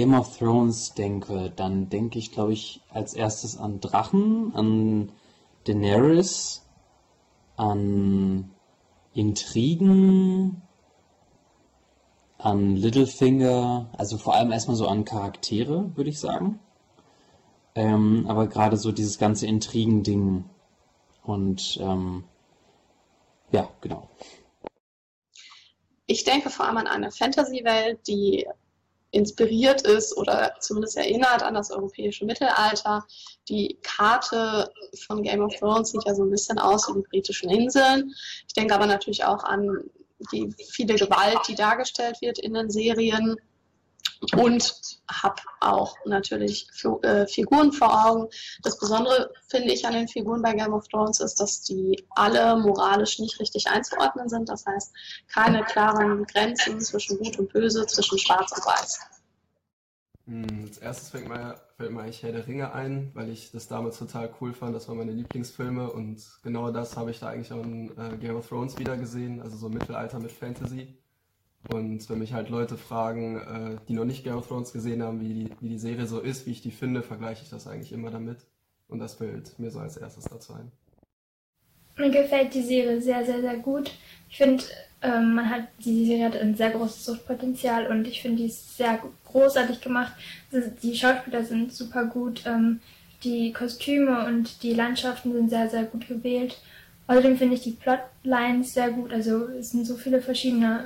Game of Thrones denke, dann denke ich, glaube ich, als erstes an Drachen, an Daenerys, an Intrigen, an Littlefinger, also vor allem erstmal so an Charaktere, würde ich sagen. Ähm, aber gerade so dieses ganze Intrigen-Ding und ähm, ja, genau. Ich denke vor allem an eine Fantasy-Welt, die inspiriert ist oder zumindest erinnert an das europäische Mittelalter. Die Karte von Game of Thrones sieht ja so ein bisschen aus wie die britischen Inseln. Ich denke aber natürlich auch an die viele Gewalt, die dargestellt wird in den Serien und habe auch natürlich äh, Figuren vor Augen. Das Besondere finde ich an den Figuren bei Game of Thrones ist, dass die alle moralisch nicht richtig einzuordnen sind. Das heißt, keine klaren Grenzen zwischen Gut und Böse, zwischen Schwarz und Weiß. Hm, als erstes fällt mir, fällt mir eigentlich Herr der Ringe ein, weil ich das damals total cool fand. Das waren meine Lieblingsfilme und genau das habe ich da eigentlich auch in äh, Game of Thrones wieder gesehen, also so Mittelalter mit Fantasy. Und wenn mich halt Leute fragen, äh, die noch nicht Game of Thrones gesehen haben, wie die, wie die Serie so ist, wie ich die finde, vergleiche ich das eigentlich immer damit. Und das fällt mir so als erstes dazu ein. Mir gefällt die Serie sehr, sehr, sehr gut. Ich finde, ähm, man hat, die Serie hat ein sehr großes Suchtpotenzial und ich finde, die ist sehr großartig gemacht. Die Schauspieler sind super gut, ähm, die Kostüme und die Landschaften sind sehr, sehr gut gewählt. Außerdem finde ich die Plotlines sehr gut. Also es sind so viele verschiedene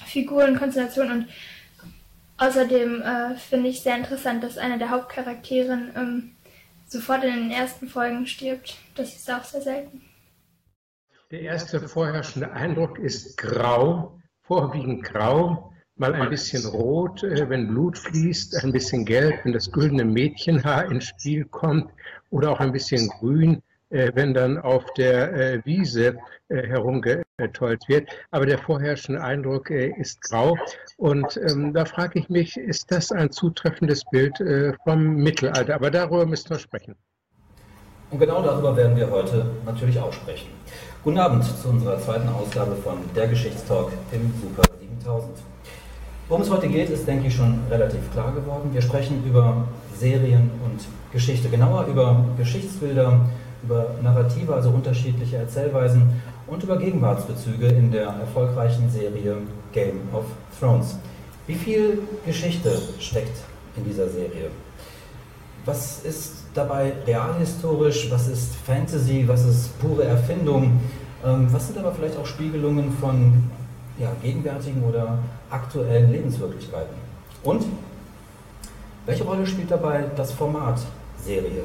ähm, Figuren, Konstellationen und außerdem äh, finde ich sehr interessant, dass eine der Hauptcharakteren ähm, sofort in den ersten Folgen stirbt. Das ist auch sehr selten. Der erste vorherrschende Eindruck ist grau, vorwiegend grau, mal ein bisschen rot, äh, wenn Blut fließt, ein bisschen gelb, wenn das güldene Mädchenhaar ins Spiel kommt oder auch ein bisschen grün, wenn dann auf der äh, Wiese äh, herumgetollt wird. Aber der vorherrschende Eindruck ist grau. Und ähm, da frage ich mich, ist das ein zutreffendes Bild vom Mittelalter? Aber darüber müssen wir sprechen. Und genau darüber werden wir heute natürlich auch sprechen. Guten Abend zu unserer zweiten Ausgabe von Der Geschichtstalk im Super 7000. Worum es heute geht, ist, denke ich, schon relativ klar geworden. Wir sprechen über Serien und Geschichte, genauer über Geschichtsbilder, über Narrative, also unterschiedliche Erzählweisen und über Gegenwartsbezüge in der erfolgreichen Serie Game of Thrones. Wie viel Geschichte steckt in dieser Serie? Was ist dabei realhistorisch? Was ist Fantasy? Was ist pure Erfindung? Ähm, was sind aber vielleicht auch Spiegelungen von ja, gegenwärtigen oder aktuellen Lebenswirklichkeiten? Und welche Rolle spielt dabei das Format Serie?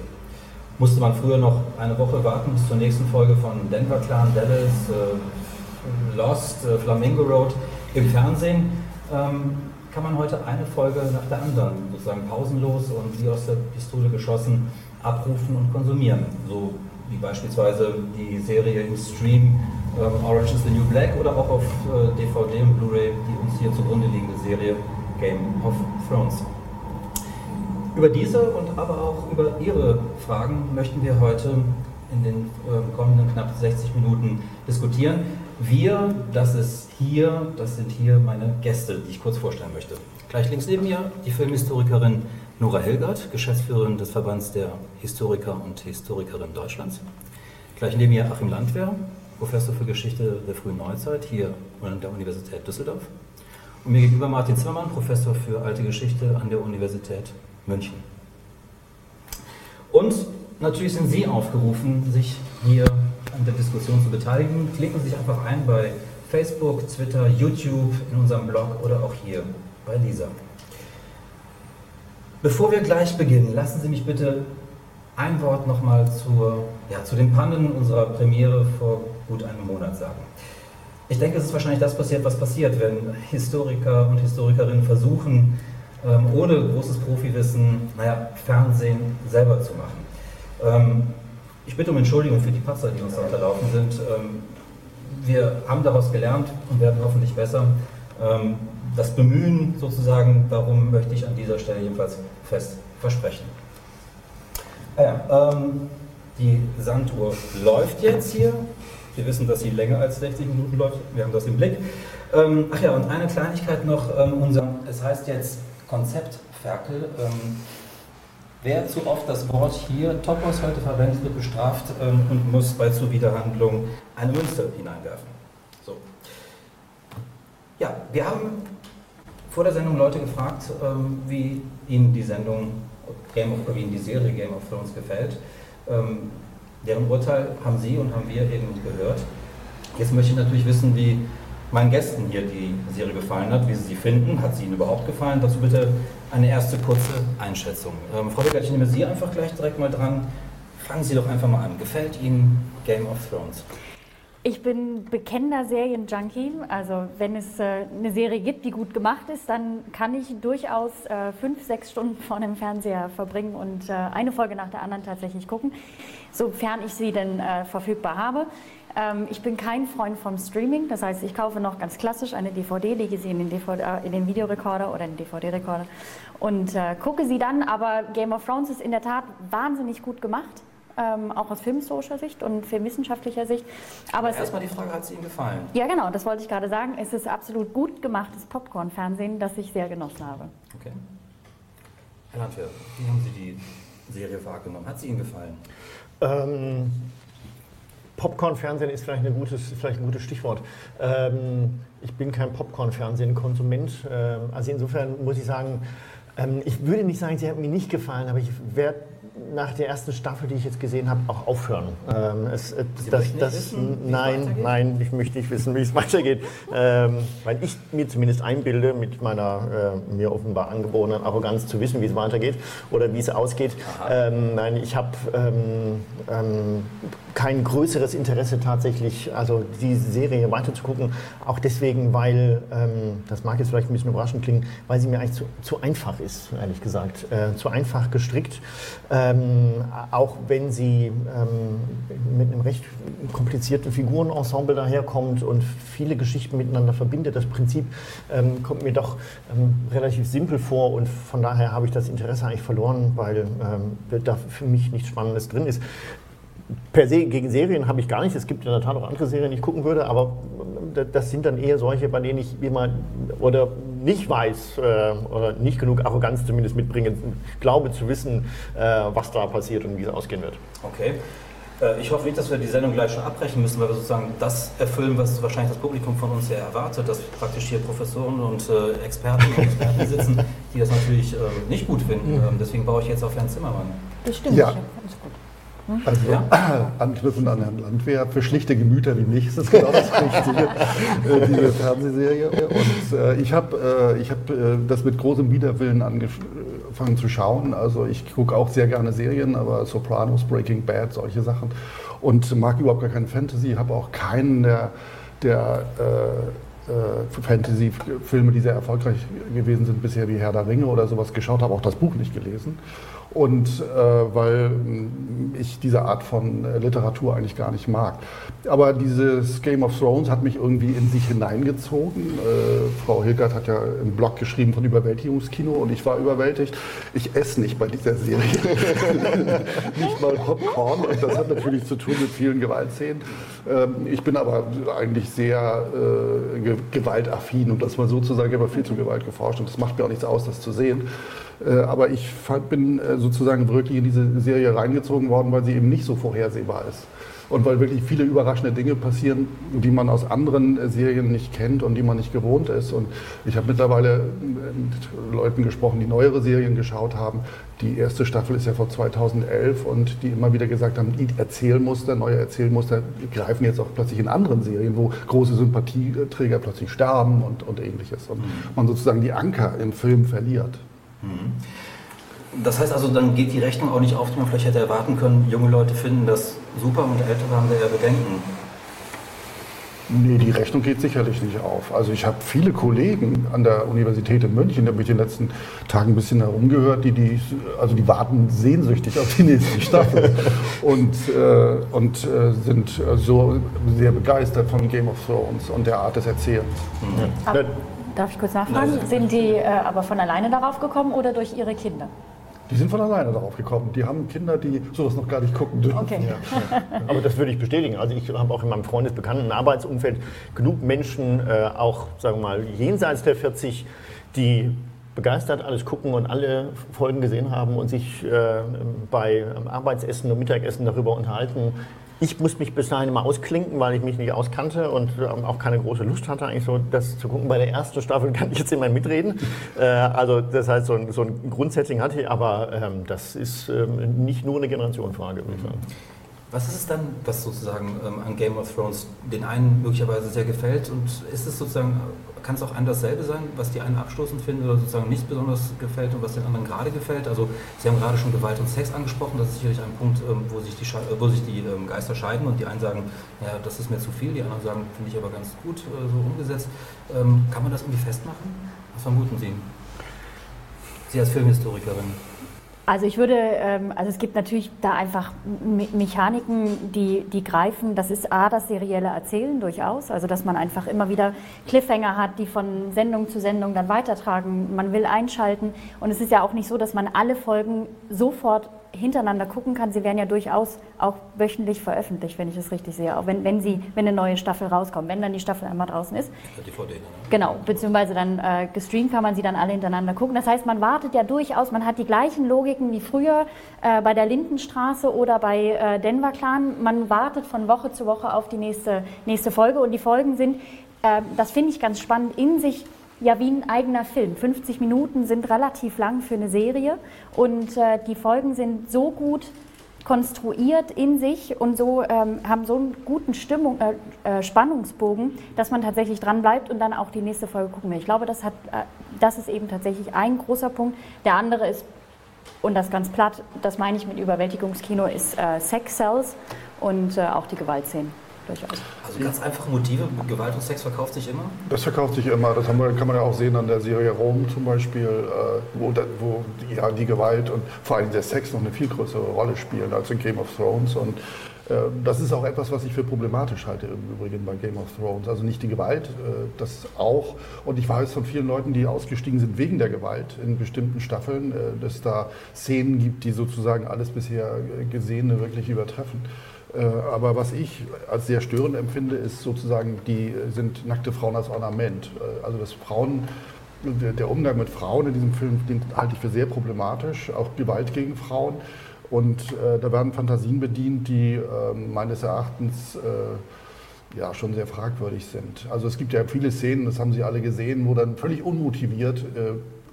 Musste man früher noch eine Woche warten bis zur nächsten Folge von Denver Clan, Dallas, äh, Lost, äh, Flamingo Road im Fernsehen. Ähm, kann man heute eine Folge nach der anderen sozusagen pausenlos und wie aus der Pistole geschossen abrufen und konsumieren. So wie beispielsweise die Serie im Stream ähm, Orange is the New Black oder auch auf äh, DVD und Blu-ray die uns hier zugrunde liegende Serie Game of Thrones. Über diese und aber auch über Ihre Fragen möchten wir heute in den äh, kommenden knapp 60 Minuten diskutieren. Wir, das ist hier, das sind hier meine Gäste, die ich kurz vorstellen möchte. Gleich links neben mir die Filmhistorikerin Nora Helgert, Geschäftsführerin des Verbands der Historiker und Historikerinnen Deutschlands. Gleich neben mir Achim Landwehr, Professor für Geschichte der frühen Neuzeit hier an der Universität Düsseldorf. Und mir gegenüber Martin Zimmermann, Professor für alte Geschichte an der Universität München. Und natürlich sind Sie aufgerufen, sich hier an der Diskussion zu beteiligen. Klicken Sie sich einfach ein bei Facebook, Twitter, YouTube, in unserem Blog oder auch hier bei Lisa. Bevor wir gleich beginnen, lassen Sie mich bitte ein Wort nochmal ja, zu den Pannen unserer Premiere vor gut einem Monat sagen. Ich denke, es ist wahrscheinlich das passiert, was passiert, wenn Historiker und Historikerinnen versuchen, ähm, ohne großes Profiwissen, naja, Fernsehen selber zu machen. Ähm, ich bitte um Entschuldigung für die Patzer, die uns da unterlaufen sind. Ähm, wir haben daraus gelernt und werden hoffentlich besser. Ähm, das Bemühen sozusagen, darum möchte ich an dieser Stelle jedenfalls fest versprechen. Ah ja, ähm, die Sanduhr läuft jetzt hier. Wir wissen, dass sie länger als 60 Minuten läuft. Wir haben das im Blick. Ähm, ach ja, und eine Kleinigkeit noch. Ähm, unser, es heißt jetzt Konzeptferkel. Ähm, wer zu oft das Wort hier Topos heute verwendet, wird bestraft ähm, und muss bei Zuwiderhandlung eine Münze hineinwerfen. So. Ja, wir haben vor der Sendung Leute gefragt, ähm, wie ihnen die Sendung Game of, wie ihnen die Serie Game of Thrones gefällt. Ähm, deren Urteil haben Sie und haben wir eben gehört. Jetzt möchte ich natürlich wissen, wie meinen Gästen hier die Serie gefallen hat, wie sie sie finden. Hat sie Ihnen überhaupt gefallen? Dazu bitte eine erste kurze Einschätzung. Ähm, Frau Beckert, ich nehme Sie einfach gleich direkt mal dran. Fangen Sie doch einfach mal an. Gefällt Ihnen Game of Thrones? Ich bin bekennender Serienjunkie. Also wenn es äh, eine Serie gibt, die gut gemacht ist, dann kann ich durchaus äh, fünf, sechs Stunden vor dem Fernseher verbringen und äh, eine Folge nach der anderen tatsächlich gucken, sofern ich sie denn äh, verfügbar habe. Ähm, ich bin kein Freund vom Streaming, das heißt, ich kaufe noch ganz klassisch eine DVD, lege sie in den, DVD, äh, in den Videorekorder oder in den DVD-Rekorder und äh, gucke sie dann. Aber Game of Thrones ist in der Tat wahnsinnig gut gemacht ähm, auch aus filmhistorischer Sicht und filmwissenschaftlicher Sicht. Aber erstmal die Frage, hat es Ihnen gefallen? Ja, genau, das wollte ich gerade sagen. Es ist absolut gut gemachtes Popcorn-Fernsehen, das ich sehr genossen habe. Okay. Herr Landwehr, wie haben Sie die Serie wahrgenommen? Hat sie Ihnen gefallen? Ähm, Popcorn-Fernsehen ist vielleicht, ein gutes, vielleicht ein gutes Stichwort. Ähm, ich bin kein Popcorn-Fernsehen-Konsument. Ähm, also insofern muss ich sagen, ähm, ich würde nicht sagen, sie hat mir nicht gefallen, aber ich werde nach der ersten Staffel, die ich jetzt gesehen habe, auch aufhören. Ähm, es, äh, das, das, wissen, nein, nein, ich möchte nicht wissen, wie es weitergeht, ähm, weil ich mir zumindest einbilde, mit meiner äh, mir offenbar angeborenen Arroganz zu wissen, wie es weitergeht oder wie es ausgeht. Ähm, nein, ich habe ähm, ähm, kein größeres Interesse tatsächlich, also die Serie weiterzugucken. Auch deswegen, weil, ähm, das mag jetzt vielleicht ein bisschen überraschend klingen, weil sie mir eigentlich zu, zu einfach ist, ehrlich gesagt. Äh, zu einfach gestrickt. Ähm, auch wenn sie ähm, mit einem recht komplizierten Figurenensemble daherkommt und viele Geschichten miteinander verbindet. Das Prinzip ähm, kommt mir doch ähm, relativ simpel vor und von daher habe ich das Interesse eigentlich verloren, weil ähm, da für mich nichts Spannendes drin ist per se gegen Serien habe ich gar nicht. Es gibt in der Tat auch andere Serien, die ich gucken würde, aber das sind dann eher solche, bei denen ich immer oder nicht weiß äh, oder nicht genug Arroganz zumindest mitbringe, glaube zu wissen, äh, was da passiert und wie es ausgehen wird. Okay. Äh, ich hoffe nicht, dass wir die Sendung gleich schon abbrechen müssen, weil wir sozusagen das erfüllen, was wahrscheinlich das Publikum von uns sehr erwartet, dass praktisch hier Professoren und äh, Experten und Experten sitzen, die das natürlich äh, nicht gut finden. Mhm. Ähm, deswegen baue ich jetzt auf Herrn Zimmermann. Das stimmt, ja. alles gut. Also ja. anknüpfend an Herrn Landwehr, für schlichte Gemüter wie mich ist das genau das Richtige, äh, diese Fernsehserie. Und äh, ich habe äh, hab, äh, das mit großem Widerwillen angefangen zu schauen. Also ich gucke auch sehr gerne Serien, aber Sopranos, Breaking Bad, solche Sachen. Und mag überhaupt gar keine Fantasy, habe auch keinen der, der äh, Fantasy-Filme, die sehr erfolgreich gewesen sind bisher, wie Herr der Ringe oder sowas geschaut, habe auch das Buch nicht gelesen und äh, weil ich diese Art von äh, Literatur eigentlich gar nicht mag. Aber dieses Game of Thrones hat mich irgendwie in sich hineingezogen. Äh, Frau Hilgert hat ja im Blog geschrieben von Überwältigungskino und ich war überwältigt. Ich esse nicht bei dieser Serie. nicht mal Popcorn und das hat natürlich zu tun mit vielen Gewaltszenen. Ähm, ich bin aber eigentlich sehr äh, gewaltaffin, um das mal so zu sagen. Ich habe viel zu Gewalt geforscht und es macht mir auch nichts aus, das zu sehen. Äh, aber ich bin äh, sozusagen wirklich in diese Serie reingezogen worden, weil sie eben nicht so vorhersehbar ist. Und weil wirklich viele überraschende Dinge passieren, die man aus anderen Serien nicht kennt und die man nicht gewohnt ist. Und ich habe mittlerweile mit Leuten gesprochen, die neuere Serien geschaut haben. Die erste Staffel ist ja vor 2011 und die immer wieder gesagt haben, die Erzählmuster, neue Erzählmuster greifen jetzt auch plötzlich in anderen Serien, wo große Sympathieträger plötzlich sterben und, und ähnliches. Und man sozusagen die Anker im Film verliert. Das heißt also, dann geht die Rechnung auch nicht auf, die man vielleicht hätte erwarten können. Junge Leute finden das super und Ältere haben da eher Bedenken. Nee, die Rechnung geht sicherlich nicht auf. Also ich habe viele Kollegen an der Universität in München, da habe ich in den letzten Tagen ein bisschen herumgehört, die, die, also die warten sehnsüchtig auf die nächste Staffel und, äh, und äh, sind so sehr begeistert von Game of Thrones und der Art des Erzählens. Aber, darf ich kurz nachfragen? Sind die äh, aber von alleine darauf gekommen oder durch ihre Kinder? Die sind von alleine darauf gekommen. Die haben Kinder, die sowas noch gar nicht gucken dürfen. Okay. Aber das würde ich bestätigen. Also ich habe auch in meinem Freundesbekannten Arbeitsumfeld genug Menschen, äh, auch sagen wir mal jenseits der 40, die begeistert alles gucken und alle Folgen gesehen haben und sich äh, bei Arbeitsessen und Mittagessen darüber unterhalten. Ich muss mich bis dahin immer ausklinken, weil ich mich nicht auskannte und ähm, auch keine große Lust hatte, eigentlich so das zu gucken. Bei der ersten Staffel kann ich jetzt immer mitreden. Äh, also das heißt, so ein, so ein Grundsetting hatte ich, aber ähm, das ist ähm, nicht nur eine Generationenfrage, würde ich sagen. Was ist es dann, was sozusagen ähm, an Game of Thrones den einen möglicherweise sehr gefällt und ist es sozusagen, kann es auch einem dasselbe sein, was die einen abstoßend finden oder sozusagen nicht besonders gefällt und was den anderen gerade gefällt? Also Sie haben gerade schon Gewalt und Sex angesprochen, das ist sicherlich ein Punkt, ähm, wo sich die, äh, wo sich die ähm, Geister scheiden und die einen sagen, ja, das ist mir zu viel, die anderen sagen, finde ich aber ganz gut äh, so umgesetzt. Ähm, Kann man das irgendwie festmachen? Was vermuten Sie? Sie als Filmhistorikerin. Also ich würde, ähm, also es gibt natürlich da einfach Me Mechaniken, die, die greifen. Das ist A, das serielle Erzählen durchaus, also dass man einfach immer wieder Cliffhanger hat, die von Sendung zu Sendung dann weitertragen. Man will einschalten und es ist ja auch nicht so, dass man alle Folgen sofort hintereinander gucken kann. Sie werden ja durchaus auch wöchentlich veröffentlicht, wenn ich das richtig sehe. Auch wenn, wenn, sie, wenn eine neue Staffel rauskommt, wenn dann die Staffel einmal draußen ist. DVD, ne? Genau, beziehungsweise dann äh, gestreamt kann man sie dann alle hintereinander gucken. Das heißt, man wartet ja durchaus, man hat die gleichen Logiken wie früher äh, bei der Lindenstraße oder bei äh, Denver Clan. Man wartet von Woche zu Woche auf die nächste, nächste Folge und die Folgen sind, äh, das finde ich ganz spannend, in sich ja wie ein eigener Film. 50 Minuten sind relativ lang für eine Serie und äh, die Folgen sind so gut konstruiert in sich und so ähm, haben so einen guten Stimmung, äh, äh, Spannungsbogen, dass man tatsächlich dran bleibt und dann auch die nächste Folge gucken will. Ich glaube, das, hat, äh, das ist eben tatsächlich ein großer Punkt. Der andere ist, und das ganz platt, das meine ich mit Überwältigungskino, ist äh, Sex Cells und äh, auch die Gewaltszenen durchaus. Also ganz einfache Motive, Gewalt und Sex verkauft sich immer? Das verkauft sich immer. Das haben wir, kann man ja auch sehen an der Serie Rom zum Beispiel, äh, wo, wo die, ja, die Gewalt und vor allem der Sex noch eine viel größere Rolle spielen als in Game of Thrones. Und äh, das ist auch etwas, was ich für problematisch halte im Übrigen bei Game of Thrones. Also nicht die Gewalt, äh, das auch. Und ich weiß von vielen Leuten, die ausgestiegen sind wegen der Gewalt in bestimmten Staffeln, äh, dass da Szenen gibt, die sozusagen alles bisher Gesehene wirklich übertreffen. Äh, Aber was ich als sehr störend empfinde, ist sozusagen, die sind nackte Frauen als Ornament. Äh, Also das Frauen, der der Umgang mit Frauen in diesem Film, den halte ich für sehr problematisch, auch Gewalt gegen Frauen. Und äh, da werden Fantasien bedient, die äh, meines Erachtens äh, ja, schon sehr fragwürdig sind. Also es gibt ja viele Szenen, das haben Sie alle gesehen, wo dann völlig unmotiviert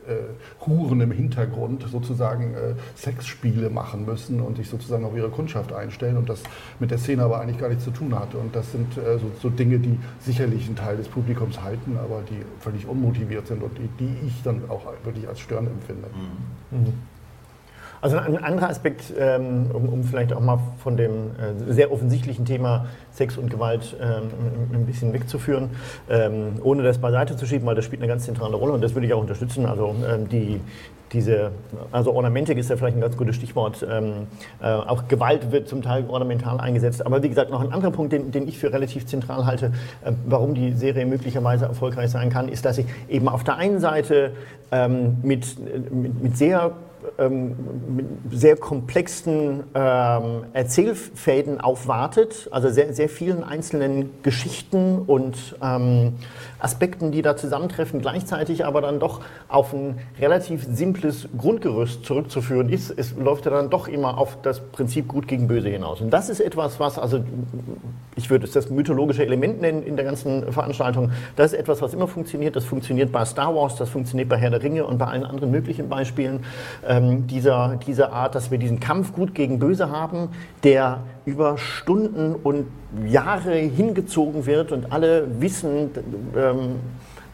äh, Huren im Hintergrund sozusagen äh, Sexspiele machen müssen und sich sozusagen auf ihre Kundschaft einstellen und das mit der Szene aber eigentlich gar nichts zu tun hat. Und das sind äh, so, so Dinge, die sicherlich einen Teil des Publikums halten, aber die völlig unmotiviert sind und die, die ich dann auch wirklich als störend empfinde. Also ein anderer Aspekt, ähm, um, um vielleicht auch mal von dem äh, sehr offensichtlichen Thema Sex und Gewalt ähm, ein bisschen wegzuführen, ähm, ohne das beiseite zu schieben, weil das spielt eine ganz zentrale Rolle und das würde ich auch unterstützen. Also die, diese, also Ornamentik ist ja vielleicht ein ganz gutes Stichwort. Ähm, äh, auch Gewalt wird zum Teil ornamental eingesetzt. Aber wie gesagt, noch ein anderer Punkt, den, den ich für relativ zentral halte, äh, warum die Serie möglicherweise erfolgreich sein kann, ist, dass sie eben auf der einen Seite ähm, mit, mit, mit sehr sehr komplexen ähm, Erzählfäden aufwartet, also sehr, sehr vielen einzelnen Geschichten und ähm, Aspekten, die da zusammentreffen, gleichzeitig aber dann doch auf ein relativ simples Grundgerüst zurückzuführen ist. Es läuft ja dann doch immer auf das Prinzip Gut gegen Böse hinaus. Und das ist etwas, was, also ich würde es das mythologische Element nennen in der ganzen Veranstaltung. Das ist etwas, was immer funktioniert. Das funktioniert bei Star Wars, das funktioniert bei Herr der Ringe und bei allen anderen möglichen Beispielen ähm, dieser, dieser Art, dass wir diesen Kampf Gut gegen Böse haben, der über Stunden und Jahre hingezogen wird und alle wissen, ähm,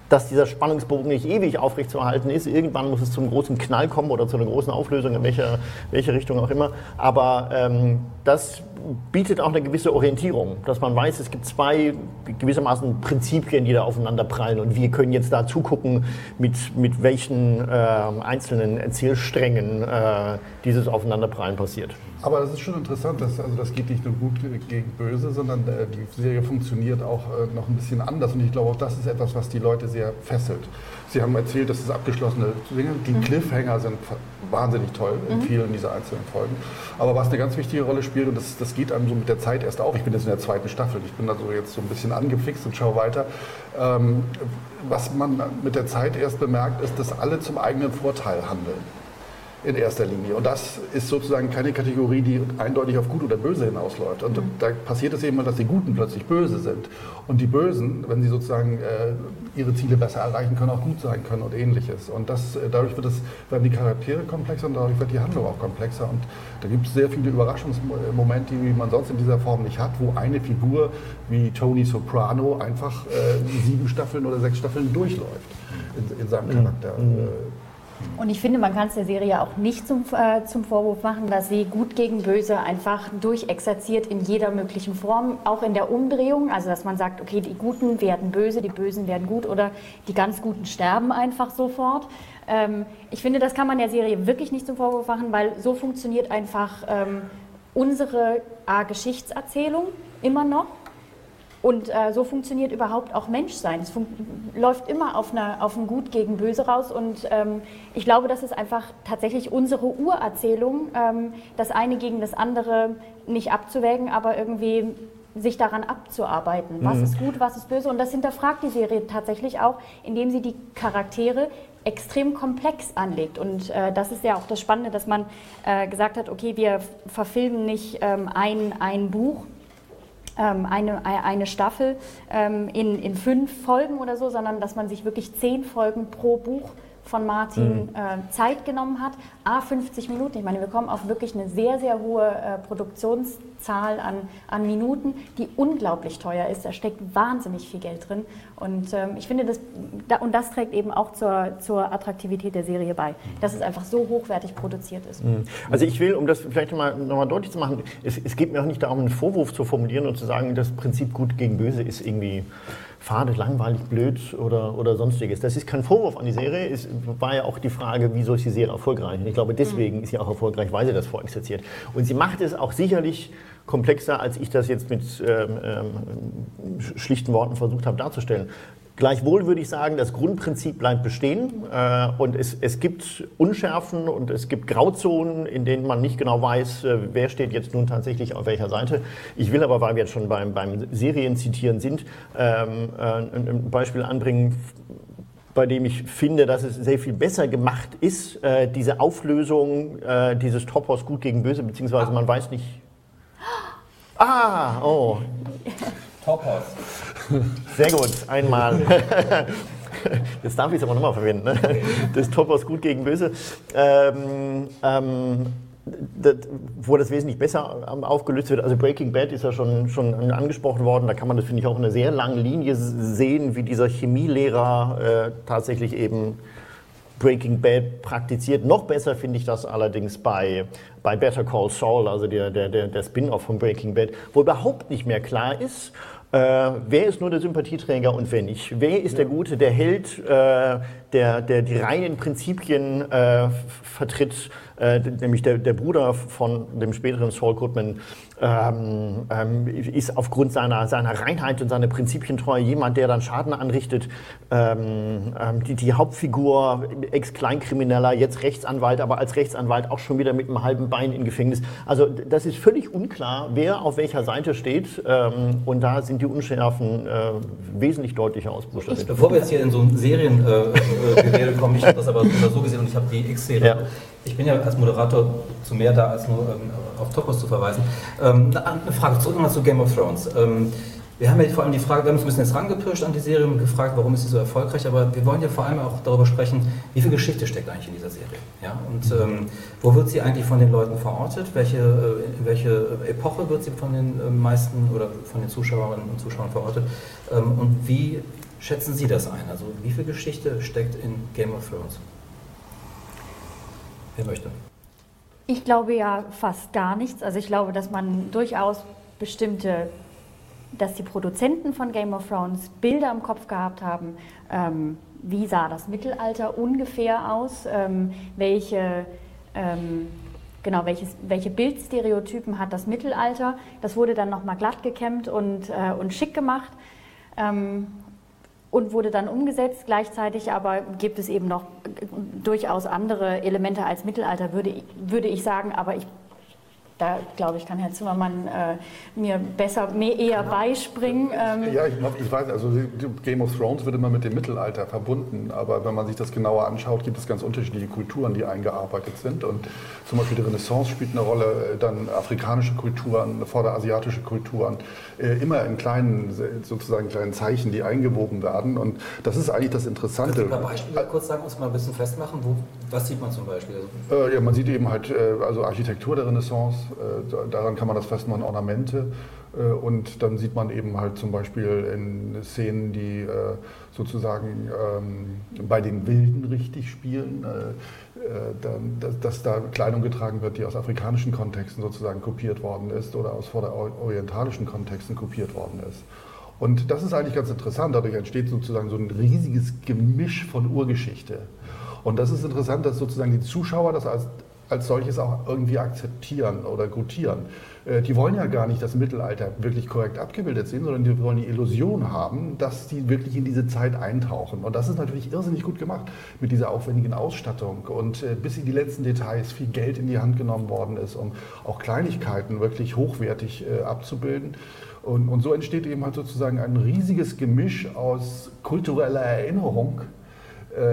dass dieser Spannungsbogen nicht ewig aufrechtzuerhalten ist. Irgendwann muss es zum großen Knall kommen oder zu einer großen Auflösung, in welcher, welche Richtung auch immer. Aber ähm, das bietet auch eine gewisse Orientierung, dass man weiß, es gibt zwei gewissermaßen Prinzipien, die da aufeinander prallen und wir können jetzt da zugucken, mit, mit welchen äh, einzelnen Erzählsträngen äh, dieses Aufeinanderprallen passiert. Aber das ist schon interessant, dass, also das geht nicht nur gut gegen böse, sondern äh, die Serie funktioniert auch äh, noch ein bisschen anders. Und ich glaube, auch das ist etwas, was die Leute sehr fesselt. Sie haben erzählt, dass es abgeschlossene Dinge, die mhm. Cliffhanger sind wahnsinnig toll in mhm. vielen dieser einzelnen Folgen. Aber was eine ganz wichtige Rolle spielt, und das, das geht einem so mit der Zeit erst auf, ich bin jetzt in der zweiten Staffel, ich bin da so jetzt so ein bisschen angefixt und schaue weiter. Ähm, was man mit der Zeit erst bemerkt, ist, dass alle zum eigenen Vorteil handeln in erster Linie. Und das ist sozusagen keine Kategorie, die eindeutig auf Gut oder Böse hinausläuft. Und mhm. da passiert es eben mal, dass die Guten plötzlich böse sind. Und die Bösen, wenn sie sozusagen äh, ihre Ziele besser erreichen können, auch gut sein können und ähnliches. Und das, äh, dadurch wird es, werden die Charaktere komplexer und dadurch wird die Handlung auch komplexer. Und da gibt es sehr viele Überraschungsmomente, die man sonst in dieser Form nicht hat, wo eine Figur wie Tony Soprano einfach äh, sieben Staffeln oder sechs Staffeln durchläuft in, in seinem mhm. Charakter. Mhm. Und ich finde, man kann es der Serie auch nicht zum, äh, zum Vorwurf machen, dass sie gut gegen böse einfach durchexerziert in jeder möglichen Form, auch in der Umdrehung. Also, dass man sagt, okay, die Guten werden böse, die Bösen werden gut oder die ganz Guten sterben einfach sofort. Ähm, ich finde, das kann man der Serie wirklich nicht zum Vorwurf machen, weil so funktioniert einfach ähm, unsere A, Geschichtserzählung immer noch. Und äh, so funktioniert überhaupt auch Menschsein. Es läuft immer auf, eine, auf ein Gut gegen Böse raus. Und ähm, ich glaube, das ist einfach tatsächlich unsere Urerzählung, ähm, das eine gegen das andere nicht abzuwägen, aber irgendwie sich daran abzuarbeiten. Was mhm. ist gut, was ist böse? Und das hinterfragt die Serie tatsächlich auch, indem sie die Charaktere extrem komplex anlegt. Und äh, das ist ja auch das Spannende, dass man äh, gesagt hat, okay, wir verfilmen nicht ähm, ein, ein Buch, eine, eine Staffel ähm, in, in fünf Folgen oder so, sondern dass man sich wirklich zehn Folgen pro Buch von Martin mhm. äh, Zeit genommen hat. A, 50 Minuten. Ich meine, wir kommen auf wirklich eine sehr, sehr hohe äh, Produktionszahl an, an Minuten, die unglaublich teuer ist. Da steckt wahnsinnig viel Geld drin. Und ähm, ich finde, das, da, und das trägt eben auch zur, zur Attraktivität der Serie bei, dass es einfach so hochwertig produziert ist. Mhm. Also ich will, um das vielleicht nochmal noch mal deutlich zu machen, es, es geht mir auch nicht darum, einen Vorwurf zu formulieren und zu sagen, das Prinzip gut gegen böse ist irgendwie fade, langweilig, blöd oder, oder sonstiges. Das ist kein Vorwurf an die Serie. Es war ja auch die Frage, wieso ist die Serie erfolgreich? Und ich glaube, deswegen mhm. ist sie auch erfolgreich, weil sie das vorexerziert. Und sie macht es auch sicherlich komplexer, als ich das jetzt mit ähm, ähm, schlichten Worten versucht habe darzustellen. Gleichwohl würde ich sagen, das Grundprinzip bleibt bestehen äh, und es, es, gibt Unschärfen und es gibt Grauzonen, in denen man nicht genau weiß, äh, wer steht jetzt nun tatsächlich auf welcher Seite. Ich will aber, weil wir jetzt schon beim, beim Serienzitieren sind, ähm, äh, ein Beispiel anbringen, bei dem ich finde, dass es sehr viel besser gemacht ist, äh, diese Auflösung äh, dieses Topos gut gegen böse, beziehungsweise man weiß nicht. Ah, oh. Topos. Sehr gut, einmal. Jetzt darf ich es aber nochmal verwenden. Ne? Das Topos gut gegen böse. Ähm, ähm, das, wo das wesentlich besser aufgelöst wird. Also Breaking Bad ist ja schon, schon angesprochen worden. Da kann man das, finde ich, auch in einer sehr langen Linie sehen, wie dieser Chemielehrer äh, tatsächlich eben Breaking Bad praktiziert. Noch besser finde ich das allerdings bei, bei Better Call Saul, also der, der, der, der Spin-off von Breaking Bad, wo überhaupt nicht mehr klar ist, äh, wer ist nur der Sympathieträger und wer nicht? Wer ist der Gute, der Held, äh, der, der die reinen Prinzipien äh, vertritt, äh, nämlich der, der Bruder von dem späteren Saul Goodman, ähm, ähm, ist aufgrund seiner, seiner Reinheit und seiner Prinzipientreue jemand, der dann Schaden anrichtet. Ähm, ähm die, die, Hauptfigur, Ex-Kleinkrimineller, jetzt Rechtsanwalt, aber als Rechtsanwalt auch schon wieder mit einem halben Bein im Gefängnis. Also das ist völlig unklar, wer auf welcher Seite steht. Ähm, und da sind die Unschärfen äh, wesentlich deutlicher ausbuchstabiert. Bevor wir jetzt hier in so ein Seriengerede äh, kommen, ich habe das aber so gesehen und ich habe die X-Serie. Ja. Ich bin ja als Moderator zu mehr da, als nur ähm, auf Topos zu verweisen. Ähm, eine Frage zurück nochmal zu Game of Thrones. Ähm, wir haben ja vor allem die Frage, wir haben uns ein bisschen jetzt rangepirscht an die Serie und gefragt, warum ist sie so erfolgreich, aber wir wollen ja vor allem auch darüber sprechen, wie viel Geschichte steckt eigentlich in dieser Serie. Ja? Und ähm, wo wird sie eigentlich von den Leuten verortet? Welche, äh, welche Epoche wird sie von den äh, meisten oder von den Zuschauerinnen und Zuschauern verortet? Ähm, und wie schätzen Sie das ein? Also wie viel Geschichte steckt in Game of Thrones? Wer möchte? Ich glaube ja fast gar nichts. Also ich glaube, dass man durchaus bestimmte dass die Produzenten von Game of Thrones Bilder im Kopf gehabt haben, ähm, wie sah das Mittelalter ungefähr aus, ähm, welche, ähm, genau, welches, welche Bildstereotypen hat das Mittelalter. Das wurde dann nochmal glatt gekämmt und, äh, und schick gemacht ähm, und wurde dann umgesetzt. Gleichzeitig aber gibt es eben noch durchaus andere Elemente als Mittelalter, würde, würde ich sagen, aber ich da glaube ich, kann Herr Zimmermann äh, mir besser, mehr eher beispringen. Ähm. Ja, ich, ich, weiß, also Game of Thrones wird immer mit dem Mittelalter verbunden, aber wenn man sich das genauer anschaut, gibt es ganz unterschiedliche Kulturen, die eingearbeitet sind. Und zum Beispiel die Renaissance spielt eine Rolle, äh, dann afrikanische Kulturen, vorderasiatische Kulturen, äh, immer in kleinen, sozusagen kleinen Zeichen, die eingewoben werden. Und das ist eigentlich das Interessante. Kannst du ein Beispiel kurz sagen, uns mal ein bisschen festmachen? Wo, was sieht man zum Beispiel? Äh, ja, man sieht eben halt also Architektur der Renaissance, äh, daran kann man das festmachen, Ornamente. Äh, und dann sieht man eben halt zum Beispiel in Szenen, die äh, sozusagen ähm, bei den Wilden richtig spielen, dass da Kleidung getragen wird, die aus afrikanischen Kontexten sozusagen kopiert worden ist oder aus vorderorientalischen Kontexten kopiert worden ist. Und das ist eigentlich ganz interessant. Dadurch entsteht sozusagen so ein riesiges Gemisch von Urgeschichte. Und das ist interessant, dass sozusagen die Zuschauer das als als solches auch irgendwie akzeptieren oder gutieren. Äh, die wollen ja gar nicht das Mittelalter wirklich korrekt abgebildet sehen, sondern die wollen die Illusion haben, dass die wirklich in diese Zeit eintauchen. Und das ist natürlich irrsinnig gut gemacht mit dieser aufwendigen Ausstattung und äh, bis in die letzten Details viel Geld in die Hand genommen worden ist, um auch Kleinigkeiten wirklich hochwertig äh, abzubilden. Und, und so entsteht eben halt sozusagen ein riesiges Gemisch aus kultureller Erinnerung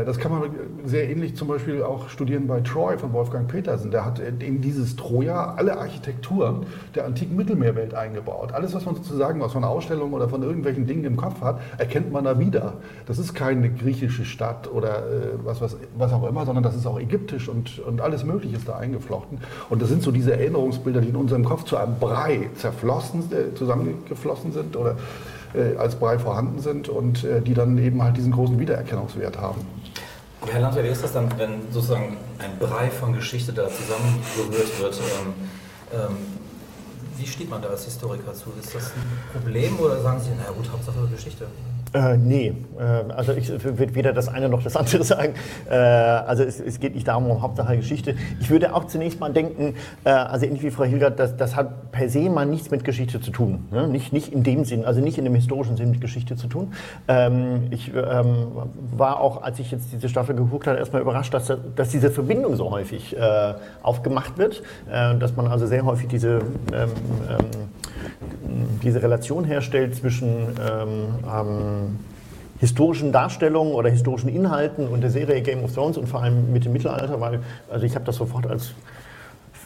das kann man sehr ähnlich zum Beispiel auch studieren bei Troy von Wolfgang Petersen. Der hat in dieses Troja alle Architekturen der antiken Mittelmeerwelt eingebaut. Alles, was man sozusagen aus von Ausstellungen oder von irgendwelchen Dingen im Kopf hat, erkennt man da wieder. Das ist keine griechische Stadt oder äh, was, was, was auch immer, sondern das ist auch ägyptisch und, und alles Mögliche ist da eingeflochten. Und das sind so diese Erinnerungsbilder, die in unserem Kopf zu einem Brei zerflossen, äh, zusammengeflossen sind oder äh, als Brei vorhanden sind und äh, die dann eben halt diesen großen Wiedererkennungswert haben. Herr Landwehr, wie ist das dann, wenn sozusagen ein Brei von Geschichte da zusammengerührt wird? Ähm, ähm, wie steht man da als Historiker zu? Ist das ein Problem oder sagen Sie, na gut, Hauptsache Geschichte? Äh, nee, äh, also ich würde weder das eine noch das andere sagen. Äh, also es, es, geht nicht darum, um Hauptsache Geschichte. Ich würde auch zunächst mal denken, äh, also ähnlich wie Frau Hilgert, das, das, hat per se mal nichts mit Geschichte zu tun. Ne? Nicht, nicht in dem Sinn, also nicht in dem historischen Sinn mit Geschichte zu tun. Ähm, ich ähm, war auch, als ich jetzt diese Staffel geguckt habe, erstmal überrascht, dass, dass diese Verbindung so häufig äh, aufgemacht wird, äh, dass man also sehr häufig diese, ähm, ähm diese Relation herstellt zwischen ähm, historischen Darstellungen oder historischen Inhalten und der Serie Game of Thrones und vor allem mit dem Mittelalter, weil also ich habe das sofort als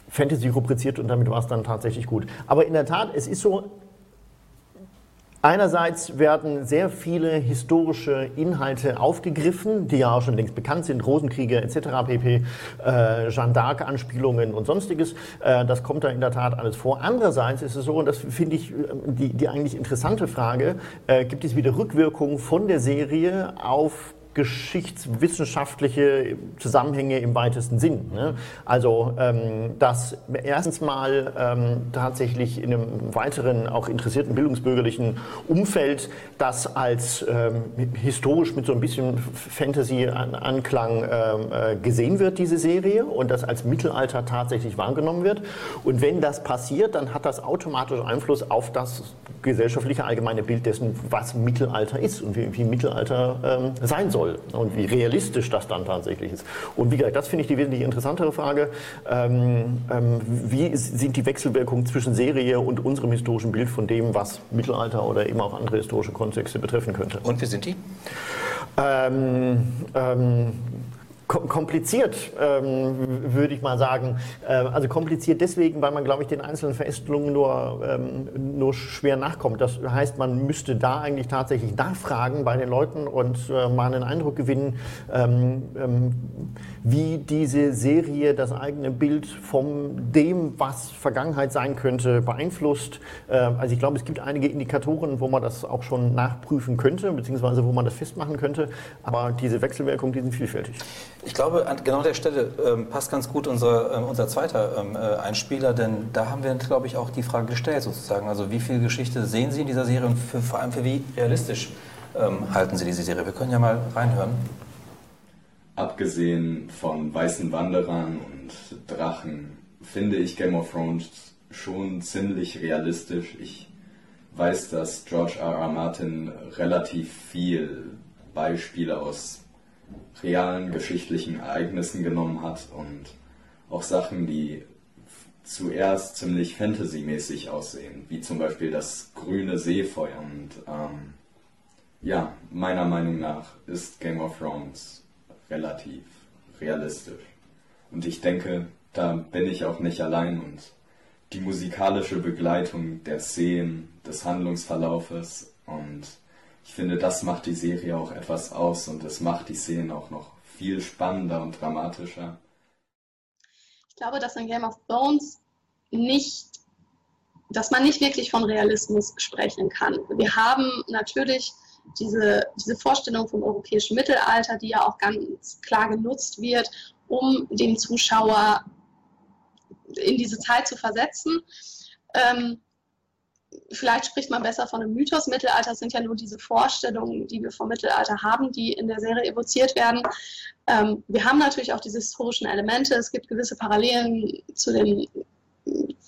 Fantasy rubriziert und damit war es dann tatsächlich gut. Aber in der Tat, es ist so, Einerseits werden sehr viele historische Inhalte aufgegriffen, die ja auch schon längst bekannt sind, Rosenkriege etc., pp, äh, Jeanne d'Arc-Anspielungen und sonstiges. Äh, das kommt da in der Tat alles vor. Andererseits ist es so, und das finde ich äh, die, die eigentlich interessante Frage, äh, gibt es wieder Rückwirkungen von der Serie auf geschichtswissenschaftliche Zusammenhänge im weitesten Sinn. Ne? Also, ähm, dass erstens mal ähm, tatsächlich in einem weiteren, auch interessierten bildungsbürgerlichen Umfeld das als ähm, historisch mit so ein bisschen Fantasy-Anklang ähm, äh, gesehen wird, diese Serie, und das als Mittelalter tatsächlich wahrgenommen wird. Und wenn das passiert, dann hat das automatisch Einfluss auf das gesellschaftliche allgemeine Bild dessen, was Mittelalter ist und wie, wie Mittelalter ähm, sein soll soll und wie realistisch das dann tatsächlich ist. Und wie gesagt, das finde ich die wesentlich interessantere Frage. Ähm, ähm, wie sind die Wechselwirkungen zwischen Serie und unserem historischen Bild von dem, was Mittelalter oder eben auch andere historische Kontexte betreffen könnte? Und wie sind die? Ähm, ähm, kompliziert, ähm, würde ich mal sagen. Ähm, also kompliziert deswegen, weil man, glaube ich, den einzelnen Feststellungen nur, ähm, nur schwer nachkommt. Das heißt, man müsste da eigentlich tatsächlich nachfragen bei den Leuten und äh, mal einen Eindruck gewinnen, ähm, ähm, wie diese Serie das eigene Bild von dem, was Vergangenheit sein könnte, beeinflusst. Äh, also ich glaube, es gibt einige Indikatoren, wo man das auch schon nachprüfen könnte, beziehungsweise wo man das festmachen könnte. Aber diese Wechselwirkungen, die sind vielfältig. Ich glaube, an genau der Stelle ähm, passt ganz gut unser, ähm, unser zweiter ähm, äh, Einspieler, denn da haben wir, glaube ich, auch die Frage gestellt sozusagen. Also wie viel Geschichte sehen Sie in dieser Serie und für, vor allem für wie realistisch ähm, halten Sie diese Serie? Wir können ja mal reinhören. Abgesehen von weißen Wanderern und Drachen finde ich Game of Thrones schon ziemlich realistisch. Ich weiß, dass George R. R. Martin relativ viel Beispiele aus realen geschichtlichen Ereignissen genommen hat und auch Sachen, die zuerst ziemlich Fantasy-mäßig aussehen, wie zum Beispiel das grüne Seefeuer. Und ähm, ja, meiner Meinung nach ist Game of Thrones relativ realistisch. Und ich denke, da bin ich auch nicht allein und die musikalische Begleitung der Szenen, des Handlungsverlaufes und ich finde, das macht die Serie auch etwas aus und es macht die Szenen auch noch viel spannender und dramatischer. Ich glaube, dass in Game of Thrones nicht, dass man nicht wirklich von Realismus sprechen kann. Wir haben natürlich diese, diese Vorstellung vom europäischen Mittelalter, die ja auch ganz klar genutzt wird, um den Zuschauer in diese Zeit zu versetzen. Ähm, vielleicht spricht man besser von einem Mythos. Mittelalter sind ja nur diese Vorstellungen, die wir vom Mittelalter haben, die in der Serie evoziert werden. Ähm, wir haben natürlich auch diese historischen Elemente. Es gibt gewisse Parallelen zu den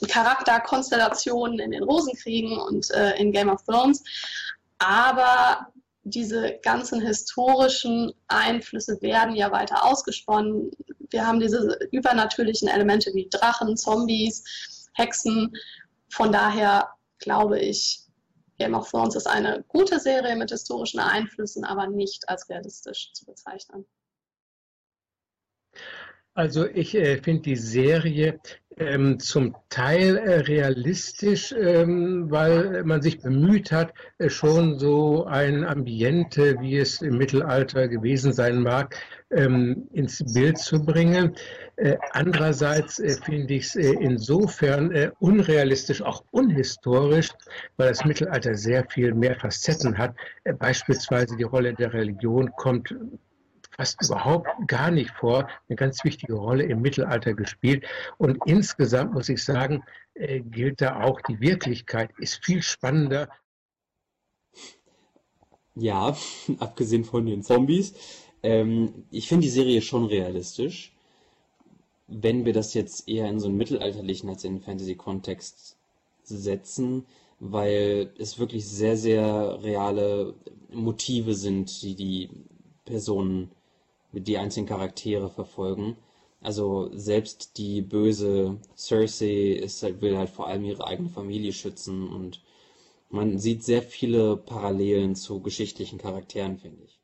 Charakterkonstellationen in den Rosenkriegen und äh, in Game of Thrones. Aber diese ganzen historischen Einflüsse werden ja weiter ausgesponnen. Wir haben diese übernatürlichen Elemente wie Drachen, Zombies, Hexen. Von daher glaube ich, Game of Thrones ist eine gute Serie mit historischen Einflüssen, aber nicht als realistisch zu bezeichnen. Also ich äh, finde die Serie ähm, zum Teil äh, realistisch, ähm, weil man sich bemüht hat, äh, schon so ein Ambiente, wie es im Mittelalter gewesen sein mag, ähm, ins Bild zu bringen. Äh, andererseits äh, finde ich es äh, insofern unrealistisch, auch unhistorisch, weil das Mittelalter sehr viel mehr Facetten hat. beispielsweise die Rolle der Religion kommt fast überhaupt gar nicht vor, eine ganz wichtige Rolle im Mittelalter gespielt. Und insgesamt muss ich sagen, äh, gilt da auch, die Wirklichkeit ist viel spannender. Ja, abgesehen von den Zombies. Ähm, ich finde die Serie schon realistisch. Wenn wir das jetzt eher in so einen mittelalterlichen als in einen Fantasy-Kontext setzen, weil es wirklich sehr, sehr reale Motive sind, die die Personen die einzelnen Charaktere verfolgen. Also selbst die böse Cersei ist halt, will halt vor allem ihre eigene Familie schützen und man sieht sehr viele Parallelen zu geschichtlichen Charakteren, finde ich.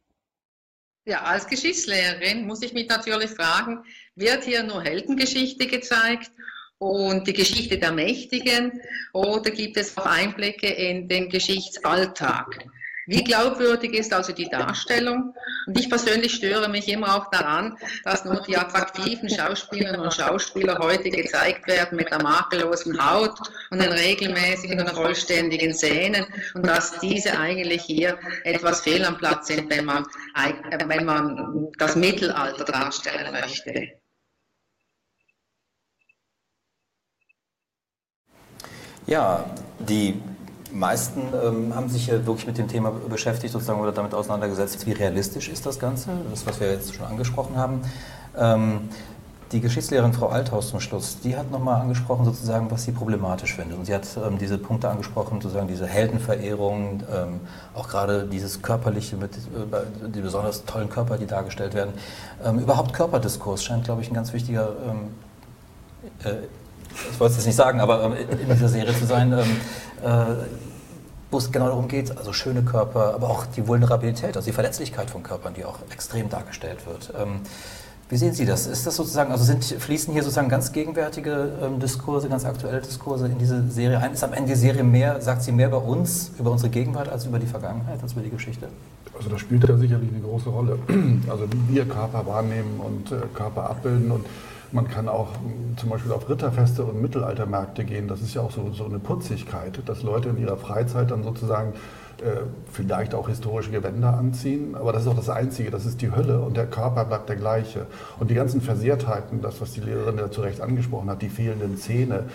Ja, als Geschichtslehrerin muss ich mich natürlich fragen, wird hier nur Heldengeschichte gezeigt und die Geschichte der Mächtigen oder gibt es auch Einblicke in den Geschichtsalltag? Wie glaubwürdig ist also die Darstellung? Und ich persönlich störe mich immer auch daran, dass nur die attraktiven Schauspielerinnen und Schauspieler heute gezeigt werden mit der makellosen Haut und den regelmäßigen und vollständigen Szenen und dass diese eigentlich hier etwas fehl am Platz sind, wenn man, wenn man das Mittelalter darstellen möchte. Ja, die meisten ähm, haben sich ja wirklich mit dem Thema beschäftigt sozusagen oder damit auseinandergesetzt, wie realistisch ist das Ganze, das was wir jetzt schon angesprochen haben. Ähm, Die Geschichtslehrerin Frau Althaus zum Schluss, die hat nochmal angesprochen, sozusagen, was sie problematisch findet. Und sie hat ähm, diese Punkte angesprochen, sozusagen diese Heldenverehrung, ähm, auch gerade dieses Körperliche mit äh, die besonders tollen Körper, die dargestellt werden. Ähm, überhaupt Körperdiskurs scheint, glaube ich, ein ganz wichtiger, ähm, äh, ich wollte es jetzt nicht sagen, aber ähm, in dieser Serie zu sein. Ähm, äh, wo es genau darum geht, also schöne Körper, aber auch die Vulnerabilität, also die Verletzlichkeit von Körpern, die auch extrem dargestellt wird. Ähm, wie sehen Sie das? Ist das sozusagen, also sind, fließen hier sozusagen ganz gegenwärtige ähm, Diskurse, ganz aktuelle Diskurse in diese Serie ein? Ist am Ende die Serie mehr, sagt sie mehr über uns, über unsere Gegenwart, als über die Vergangenheit, als über die Geschichte? Also das spielt da sicherlich eine große Rolle. Also wie wir Körper wahrnehmen und äh, Körper abbilden und man kann auch hm, zum Beispiel auf Ritterfeste und Mittelaltermärkte gehen. Das ist ja auch so, so eine Putzigkeit, dass Leute in ihrer Freizeit dann sozusagen äh, vielleicht auch historische Gewänder anziehen, aber das ist auch das Einzige, das ist die Hölle und der Körper bleibt der gleiche. Und die ganzen Versehrtheiten, das, was die Lehrerin ja zu Recht angesprochen hat, die fehlenden Zähne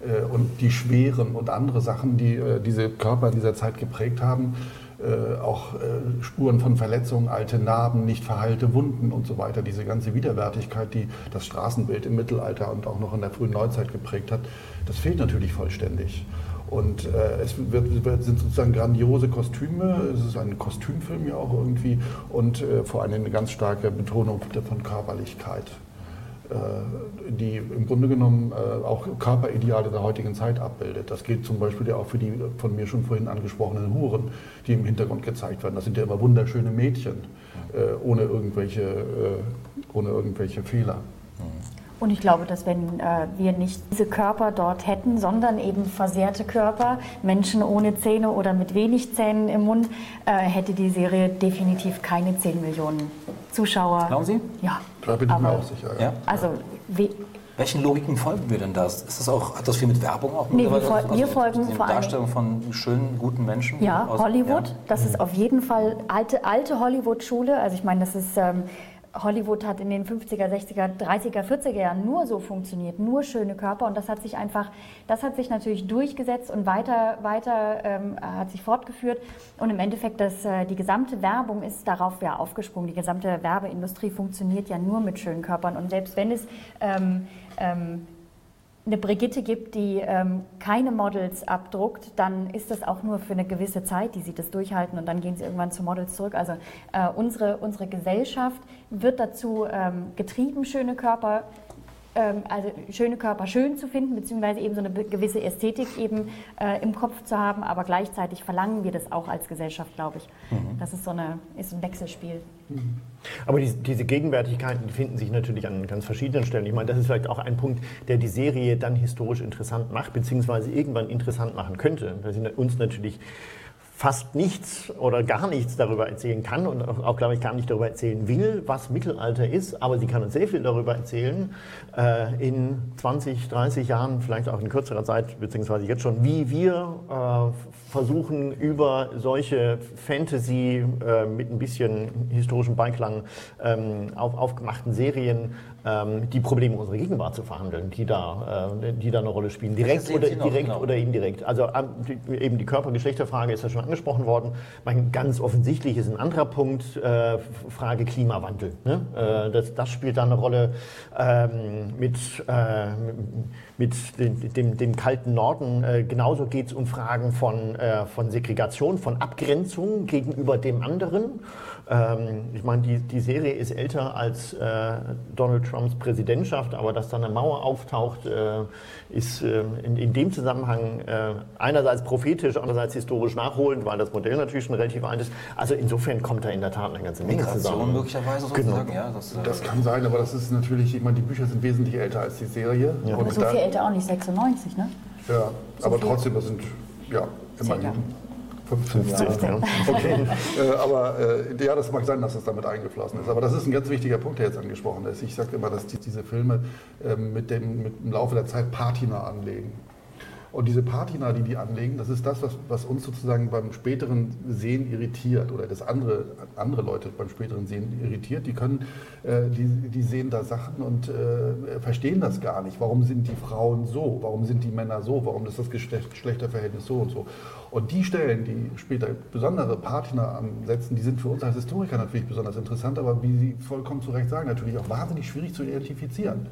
äh, und die schweren und andere Sachen, die äh, diese Körper in dieser Zeit geprägt haben, auch Spuren von Verletzungen, alte Narben, nicht verheilte Wunden und so weiter, diese ganze Widerwärtigkeit, die das Straßenbild im Mittelalter und auch noch in der frühen Neuzeit geprägt hat, das fehlt natürlich vollständig. Und äh, es wird, wird, sind sozusagen grandiose Kostüme, es ist ein Kostümfilm ja auch irgendwie. Und äh, vor allem eine ganz starke Betonung von Körperlichkeit, äh, die im Grunde genommen äh, auch Körperideale der heutigen Zeit abbildet. Das gilt zum Beispiel ja auch für die von mir schon vorhin angesprochenen Huren, die im Hintergrund gezeigt werden. Das sind ja immer wunderschöne Mädchen, äh, ohne, irgendwelche, äh, ohne irgendwelche Fehler. Mhm. Und ich glaube, dass wenn äh, wir nicht diese Körper dort hätten, sondern eben versehrte Körper, Menschen ohne Zähne oder mit wenig Zähnen im Mund, äh, hätte die Serie definitiv keine 10 Millionen Zuschauer. Glauben Sie? Ja. Da bin ich Aber, mir auch sicher. Ja. Also, wie, welchen Logiken folgen wir denn da? Ist das auch, hat das viel mit Werbung auch? Nee, wir, fol also, wir folgen vor allem Darstellung von schönen, guten Menschen? Ja, aus, Hollywood. Ja. Das ist auf jeden Fall alte, alte Hollywood-Schule. Also ich meine, das ist ähm, Hollywood hat in den 50er, 60er, 30er, 40er Jahren nur so funktioniert, nur schöne Körper und das hat sich einfach, das hat sich natürlich durchgesetzt und weiter, weiter ähm, hat sich fortgeführt und im Endeffekt, das, äh, die gesamte Werbung ist darauf ja aufgesprungen. Die gesamte Werbeindustrie funktioniert ja nur mit schönen Körpern und selbst wenn es ähm, ähm, eine Brigitte gibt, die ähm, keine Models abdruckt, dann ist das auch nur für eine gewisse Zeit, die sie das durchhalten und dann gehen sie irgendwann zu Models zurück. Also äh, unsere, unsere Gesellschaft wird dazu ähm, getrieben, schöne Körper also schöne Körper schön zu finden, beziehungsweise eben so eine gewisse Ästhetik eben äh, im Kopf zu haben, aber gleichzeitig verlangen wir das auch als Gesellschaft, glaube ich. Mhm. Das ist so eine, ist ein Wechselspiel. Mhm. Aber die, diese Gegenwärtigkeiten die finden sich natürlich an ganz verschiedenen Stellen. Ich meine, das ist vielleicht auch ein Punkt, der die Serie dann historisch interessant macht, beziehungsweise irgendwann interessant machen könnte. Da sind uns natürlich fast nichts oder gar nichts darüber erzählen kann und auch, glaube ich, gar nicht darüber erzählen will, was Mittelalter ist, aber sie kann uns sehr viel darüber erzählen, äh, in 20, 30 Jahren, vielleicht auch in kürzerer Zeit, beziehungsweise jetzt schon, wie wir äh, versuchen, über solche Fantasy äh, mit ein bisschen historischem Beiklang ähm, auf, aufgemachten Serien ähm, die Probleme unserer Gegenwart zu verhandeln, die da, äh, die da eine Rolle spielen, direkt oder direkt genau. oder indirekt. Also ähm, eben die Körpergeschlechterfrage ist ja schon angesprochen worden. Mein ganz offensichtlich ist ein anderer Punkt äh, Frage Klimawandel. Ne? Äh, das, das, spielt da eine Rolle ähm, mit, äh, mit dem, dem, dem, kalten Norden. Äh, genauso geht es um Fragen von, äh, von Segregation, von Abgrenzung gegenüber dem anderen. Ähm, ich meine, die, die Serie ist älter als äh, Donald Trumps Präsidentschaft, aber dass da eine Mauer auftaucht, äh, ist äh, in, in, dem Zusammenhang äh, einerseits prophetisch, andererseits historisch nachholend, weil das Modell natürlich schon relativ alt ist. Also insofern kommt da in der Tat eine ganze Menge Migration zusammen. möglicherweise sozusagen, genau. ja. Das, äh, das, kann sein, aber das ist natürlich, ich meine, die Bücher sind wesentlich älter als die Serie. Ja. Aber so viel älter auch nicht, 96, ne? Ja, so aber viel. trotzdem, das sind, ja, immerhin. 15, 15 Jahre. Okay. äh, aber äh, ja, das mag sein, dass das damit eingeflossen ist. Aber das ist ein ganz wichtiger Punkt, der jetzt angesprochen ist. Ich sage immer, dass die, diese Filme äh, mit, dem, mit dem Laufe der Zeit Patina anlegen. Und diese Patina, die die anlegen, das ist das, was, was uns sozusagen beim späteren Sehen irritiert oder das andere, andere Leute beim späteren Sehen irritiert. Die können, äh, die, die sehen da Sachen und äh, verstehen das gar nicht. Warum sind die Frauen so? Warum sind die Männer so? Warum ist das Geschlechterverhältnis so und so? Und die Stellen, die später besondere Patina ansetzen, die sind für uns als Historiker natürlich besonders interessant, aber wie Sie vollkommen zu Recht sagen, natürlich auch wahnsinnig schwierig zu identifizieren.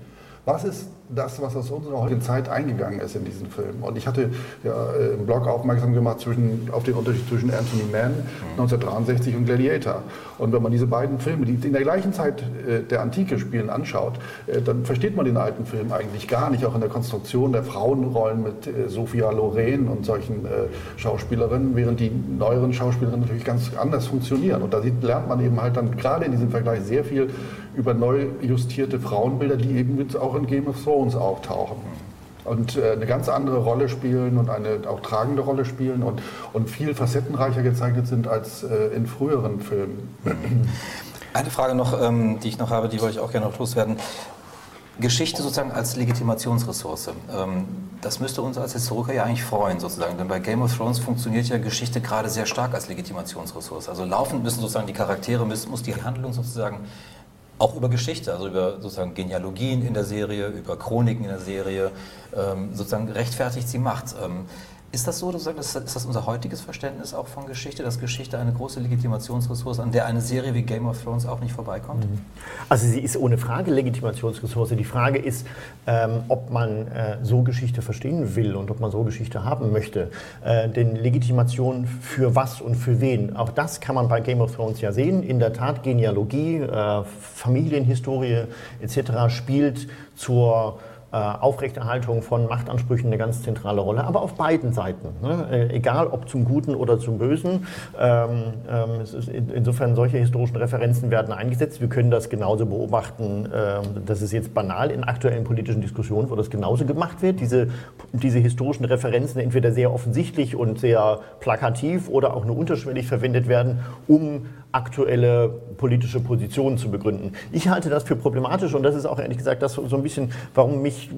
Was ist das, was aus unserer heutigen Zeit eingegangen ist in diesen Film? Und ich hatte ja äh, im Blog aufmerksam gemacht zwischen, auf den Unterschied zwischen Anthony Mann 1963 und Gladiator. Und wenn man diese beiden Filme, die in der gleichen Zeit äh, der Antike spielen, anschaut, äh, dann versteht man den alten Film eigentlich gar nicht, auch in der Konstruktion der Frauenrollen mit Sophia Loren und solchen Schauspielerinnen, während die neueren Schauspielerinnen natürlich ganz anders funktionieren. Und da lernt man eben halt dann gerade in diesem Vergleich sehr viel über neu justierte Frauenbilder, die eben jetzt auch in Game of Thrones auftauchen und äh, eine ganz andere Rolle spielen und eine auch tragende Rolle spielen und, und viel facettenreicher gezeichnet sind als äh, in früheren Filmen. Eine Frage noch, ähm, die ich noch habe, die wollte ich auch gerne noch loswerden. Geschichte sozusagen als Legitimationsressource. Ähm, das müsste uns als Historiker ja eigentlich freuen, sozusagen. Denn bei Game of Thrones funktioniert ja Geschichte gerade sehr stark als Legitimationsressource. Also laufend müssen sozusagen die Charaktere, muss die Handlung sozusagen auch über Geschichte, also über sozusagen Genealogien in der Serie, über Chroniken in der Serie, ähm, sozusagen rechtfertigt sie Macht. Ähm, ist das so, du sagst, ist das unser heutiges Verständnis auch von Geschichte, dass Geschichte eine große Legitimationsressource, an der eine Serie wie Game of Thrones auch nicht vorbeikommt? Mhm. Also sie ist ohne Frage Legitimationsressource. Die Frage ist, ähm, ob man äh, so Geschichte verstehen will und ob man so Geschichte haben möchte. Äh, denn Legitimation für was und für wen, auch das kann man bei Game of Thrones ja sehen. In der Tat, Genealogie, äh, Familienhistorie etc. spielt zur Aufrechterhaltung von Machtansprüchen eine ganz zentrale Rolle, aber auf beiden Seiten. Ne? Äh, egal ob zum Guten oder zum Bösen. Ähm, ähm, in, insofern solche historischen Referenzen werden eingesetzt. Wir können das genauso beobachten, ähm, das ist jetzt banal in aktuellen politischen Diskussionen, wo das genauso gemacht wird. Diese, diese historischen Referenzen entweder sehr offensichtlich und sehr plakativ oder auch nur unterschwellig verwendet werden, um aktuelle politische Positionen zu begründen. Ich halte das für problematisch und das ist auch ehrlich gesagt das so ein bisschen, warum mich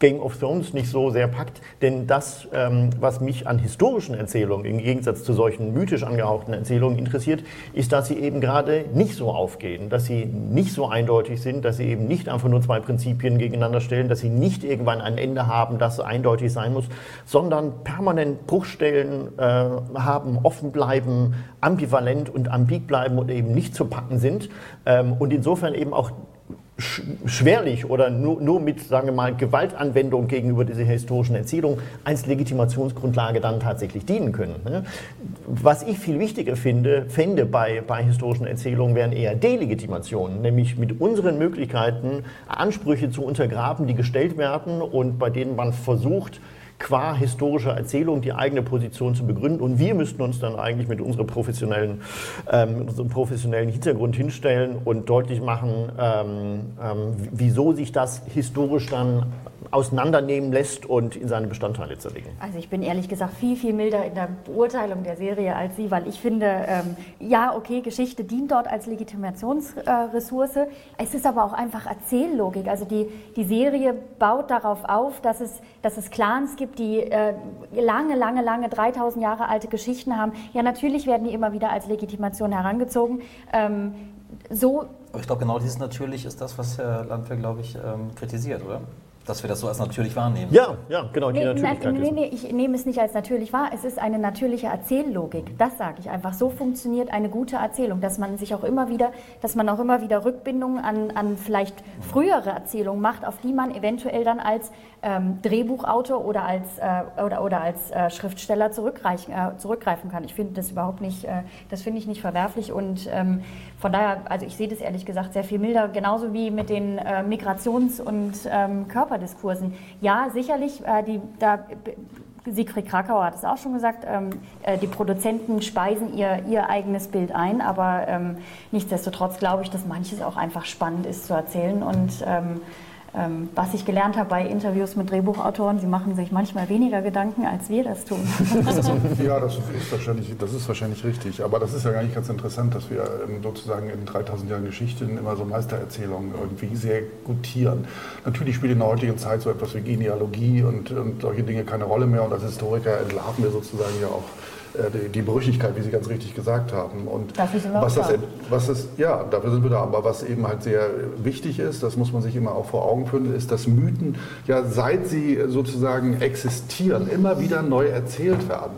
Game of Thrones nicht so sehr packt. Denn das, ähm, was mich an historischen Erzählungen im Gegensatz zu solchen mythisch angehauchten Erzählungen interessiert, ist, dass sie eben gerade nicht so aufgehen, dass sie nicht so eindeutig sind, dass sie eben nicht einfach nur zwei Prinzipien gegeneinander stellen, dass sie nicht irgendwann ein Ende haben, das eindeutig sein muss, sondern permanent Bruchstellen äh, haben, offen bleiben, ambivalent und ambivalent ambig bleiben und eben nicht zu packen sind ähm, und insofern eben auch schwerlich oder nur, nur, mit, sagen wir mal, Gewaltanwendung gegenüber dieser historischen Erzählung als Legitimationsgrundlage dann tatsächlich dienen können. Ne? Was ich viel wichtiger finde, fände bei, bei historischen Erzählungen, wären eher Delegitimationen, nämlich mit unseren Möglichkeiten Ansprüche zu untergraben, die gestellt werden und bei denen man versucht, qua historischer Erzählung die eigene Position zu begründen. Und wir müssten uns dann eigentlich mit unserem professionellen, ähm, unserem professionellen Hintergrund hinstellen und deutlich machen, ähm, ähm, wieso sich das historisch dann auseinandernehmen lässt und in seine Bestandteile zerlegen. Also ich bin ehrlich gesagt viel, viel milder in der Beurteilung der Serie als Sie, weil ich finde, ähm, ja, okay, Geschichte dient dort als Legitimationsressource. Äh, es ist aber auch einfach Erzähllogik. Also die, die Serie baut darauf auf, dass es, dass es Clans gibt, die äh, lange, lange, lange, 3000 Jahre alte Geschichten haben. Ja, natürlich werden die immer wieder als Legitimation herangezogen. Ähm, so aber ich glaube, genau dieses natürlich ist das, was Herr Landwehr, glaube ich, ähm, kritisiert, oder? dass wir das so als natürlich wahrnehmen. Ja, ja, genau, die nee, Natürlichkeit. Nee, nee, ich nehme es nicht als natürlich wahr. Es ist eine natürliche Erzähllogik. Das sage ich einfach. So funktioniert eine gute Erzählung, dass man sich auch immer wieder, dass man auch immer wieder Rückbindungen an, an vielleicht frühere Erzählungen macht, auf die man eventuell dann als ähm, Drehbuchautor oder als, äh, oder, oder als äh, Schriftsteller äh, zurückgreifen kann. Ich finde das überhaupt nicht, äh, das finde ich nicht verwerflich und ähm, von daher, also ich sehe das ehrlich gesagt sehr viel milder, genauso wie mit den äh, Migrations- und ähm, Körper Körperdiskursen. Ja, sicherlich, äh, die, da, Siegfried Krakauer hat es auch schon gesagt, ähm, äh, die Produzenten speisen ihr, ihr eigenes Bild ein, aber ähm, nichtsdestotrotz glaube ich, dass manches auch einfach spannend ist zu erzählen und ähm, was ich gelernt habe bei Interviews mit Drehbuchautoren, sie machen sich manchmal weniger Gedanken, als wir das tun. ja, das ist, wahrscheinlich, das ist wahrscheinlich richtig. Aber das ist ja eigentlich ganz interessant, dass wir ähm, sozusagen in 3000 Jahren Geschichte immer so Meistererzählungen irgendwie sehr gutieren. Natürlich spielt in der heutigen Zeit so etwas wie Genealogie und, und solche Dinge keine Rolle mehr. Und als Historiker entlarven wir sozusagen ja auch die, die Brüchigkeit, wie Sie ganz richtig gesagt haben. Und dafür sind wir was das, was ist, ja, dafür sind wir da. Aber was eben halt sehr wichtig ist, das muss man sich immer auch vor Augen führen, ist, dass Mythen ja seit sie sozusagen existieren, immer wieder neu erzählt werden.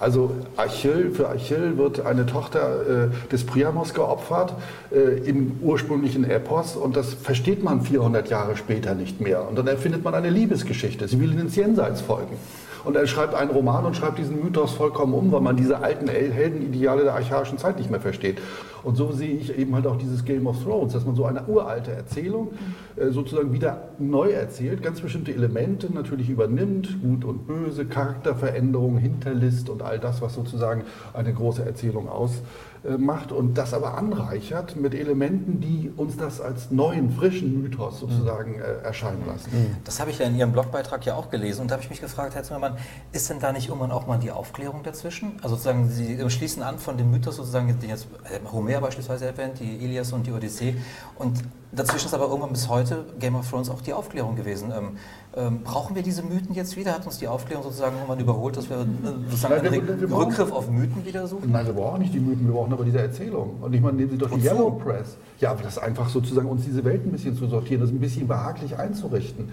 Also Achill, für Achill wird eine Tochter äh, des Priamos geopfert äh, im ursprünglichen Epos und das versteht man 400 Jahre später nicht mehr. Und dann erfindet man eine Liebesgeschichte. Sie will ins Jenseits folgen. Und er schreibt einen Roman und schreibt diesen Mythos vollkommen um, weil man diese alten Heldenideale der archaischen Zeit nicht mehr versteht. Und so sehe ich eben halt auch dieses Game of Thrones, dass man so eine uralte Erzählung äh, sozusagen wieder neu erzählt, ganz bestimmte Elemente natürlich übernimmt, Gut und Böse, Charakterveränderung, Hinterlist und all das, was sozusagen eine große Erzählung äh, macht und das aber anreichert mit Elementen, die uns das als neuen, frischen Mythos sozusagen äh, erscheinen lassen. Mhm. Das habe ich ja in Ihrem Blogbeitrag ja auch gelesen und da habe ich mich gefragt, Herr Zimmermann, ist denn da nicht irgendwann auch mal die Aufklärung dazwischen? Also sozusagen, Sie schließen an von dem Mythos sozusagen, den jetzt äh, Homer beispielsweise erwähnt, die Ilias und die Odyssee und dazwischen ist aber irgendwann bis heute Game of Thrones auch die Aufklärung gewesen. Ähm, ähm, brauchen wir diese Mythen jetzt wieder? Hat uns die Aufklärung sozusagen irgendwann überholt, dass wir äh, sozusagen Nein, wir, einen wir Rückgriff auf Mythen wieder suchen? Nein, wir brauchen nicht die Mythen, wir brauchen aber diese Erzählung. Und ich meine, nehmen Sie doch die Yellow Press. Ja, aber das ist einfach sozusagen uns diese Welt ein bisschen zu sortieren, das ein bisschen behaglich einzurichten.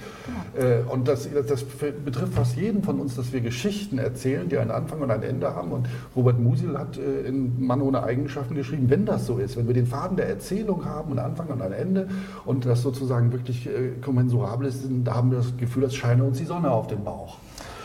Ja. Äh, und das, das, betrifft fast jeden von uns, dass wir Geschichten erzählen, die einen Anfang und ein Ende haben. Und Robert Musil hat äh, in Mann ohne Eigenschaften geschrieben, wenn das so ist, wenn wir den Faden der Erzählung haben, einen Anfang und ein Ende und das sozusagen wirklich kommensurabel ist, da haben wir das Gefühl, Gefühl, als scheine uns die Sonne auf den Bauch.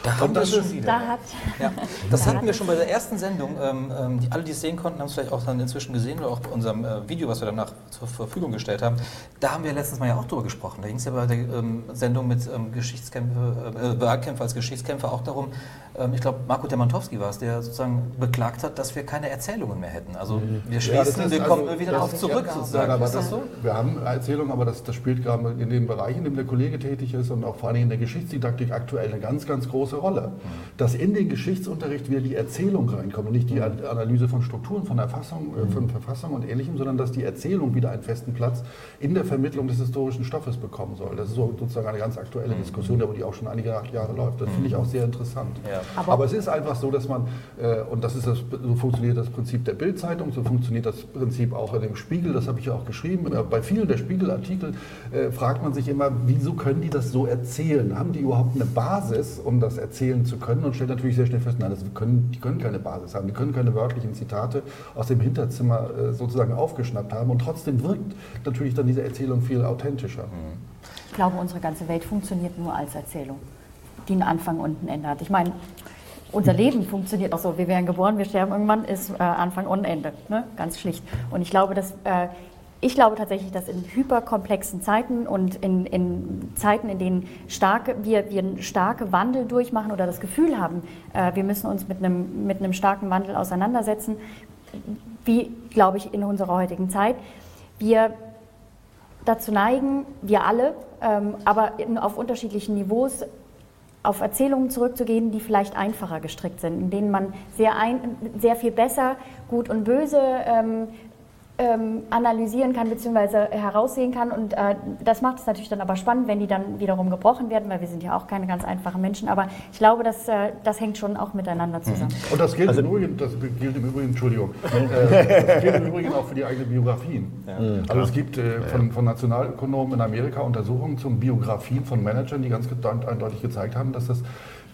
Da haben wir schon wieder. Da hat, ja, das da hatten wir schon bei der ersten Sendung. Ähm, ähm, die, alle, die es sehen konnten, haben es vielleicht auch dann inzwischen gesehen oder auch bei unserem äh, Video, was wir danach zur Verfügung gestellt haben. Da haben wir letztens mal ja auch drüber gesprochen. Da ging es ja bei der ähm, Sendung mit ähm, Geschichtskämpfe, äh, Wahlkämpfer als Geschichtskämpfer auch darum, ähm, ich glaube, Marco Demantowski war es, der sozusagen beklagt hat, dass wir keine Erzählungen mehr hätten. Also mhm. wir schließen, ja, wir also, kommen wieder darauf zurück ja, sozusagen. aber ist das so? Wir haben Erzählungen, aber das, das spielt gerade in dem Bereich, in dem der Kollege tätig ist und auch vor allem in der Geschichtsdidaktik aktuell eine ganz, ganz große Rolle. Mhm dass in den Geschichtsunterricht wieder die Erzählung reinkommt und nicht die Analyse von Strukturen, von Erfassung, äh, von Verfassung und Ähnlichem, sondern dass die Erzählung wieder einen festen Platz in der Vermittlung des historischen Stoffes bekommen soll. Das ist sozusagen eine ganz aktuelle mhm. Diskussion, aber die auch schon einige Jahre läuft. Das finde ich auch sehr interessant. Ja. Aber, aber, es ist einfach so, dass man, äh, und das ist das, so funktioniert das Prinzip der Bildzeitung, so funktioniert das Prinzip auch in dem Spiegel, das habe ich ja auch geschrieben. Bei vielen der Spiegelartikel äh, fragt man sich immer, wieso können die das so erzählen? Haben die überhaupt eine Basis, um das erzählen zu können? und stellt natürlich sehr schnell fest, nein, das können, die können keine Basis haben, die können keine wörtlichen Zitate aus dem Hinterzimmer äh, sozusagen aufgeschnappt haben und trotzdem wirkt natürlich dann diese Erzählung viel authentischer. Ich glaube, unsere ganze Welt funktioniert nur als Erzählung, die einen Anfang und ein Ende hat. Ich meine, unser Leben funktioniert auch so. Wir werden geboren, wir sterben irgendwann, ist äh, Anfang und Ende. Ne? Ganz schlicht. Und ich glaube, dass äh, ich glaube tatsächlich, dass in hyperkomplexen Zeiten und in, in Zeiten, in denen starke, wir, wir einen starken Wandel durchmachen oder das Gefühl haben, äh, wir müssen uns mit einem, mit einem starken Wandel auseinandersetzen, wie, glaube ich, in unserer heutigen Zeit, wir dazu neigen, wir alle, ähm, aber in, auf unterschiedlichen Niveaus, auf Erzählungen zurückzugehen, die vielleicht einfacher gestrickt sind, in denen man sehr, ein, sehr viel besser Gut und Böse ähm, ähm, analysieren kann bzw. heraussehen kann. Und äh, das macht es natürlich dann aber spannend, wenn die dann wiederum gebrochen werden, weil wir sind ja auch keine ganz einfachen Menschen. Aber ich glaube, das, äh, das hängt schon auch miteinander zusammen. Mhm. Und das gilt, also, im, Übrigen, das gilt im Übrigen, Entschuldigung, äh, das gilt im Übrigen auch für die eigenen Biografien. Ja. Also es gibt äh, von, von Nationalökonomen in Amerika Untersuchungen zu Biografien von Managern, die ganz eindeutig gezeigt haben, dass das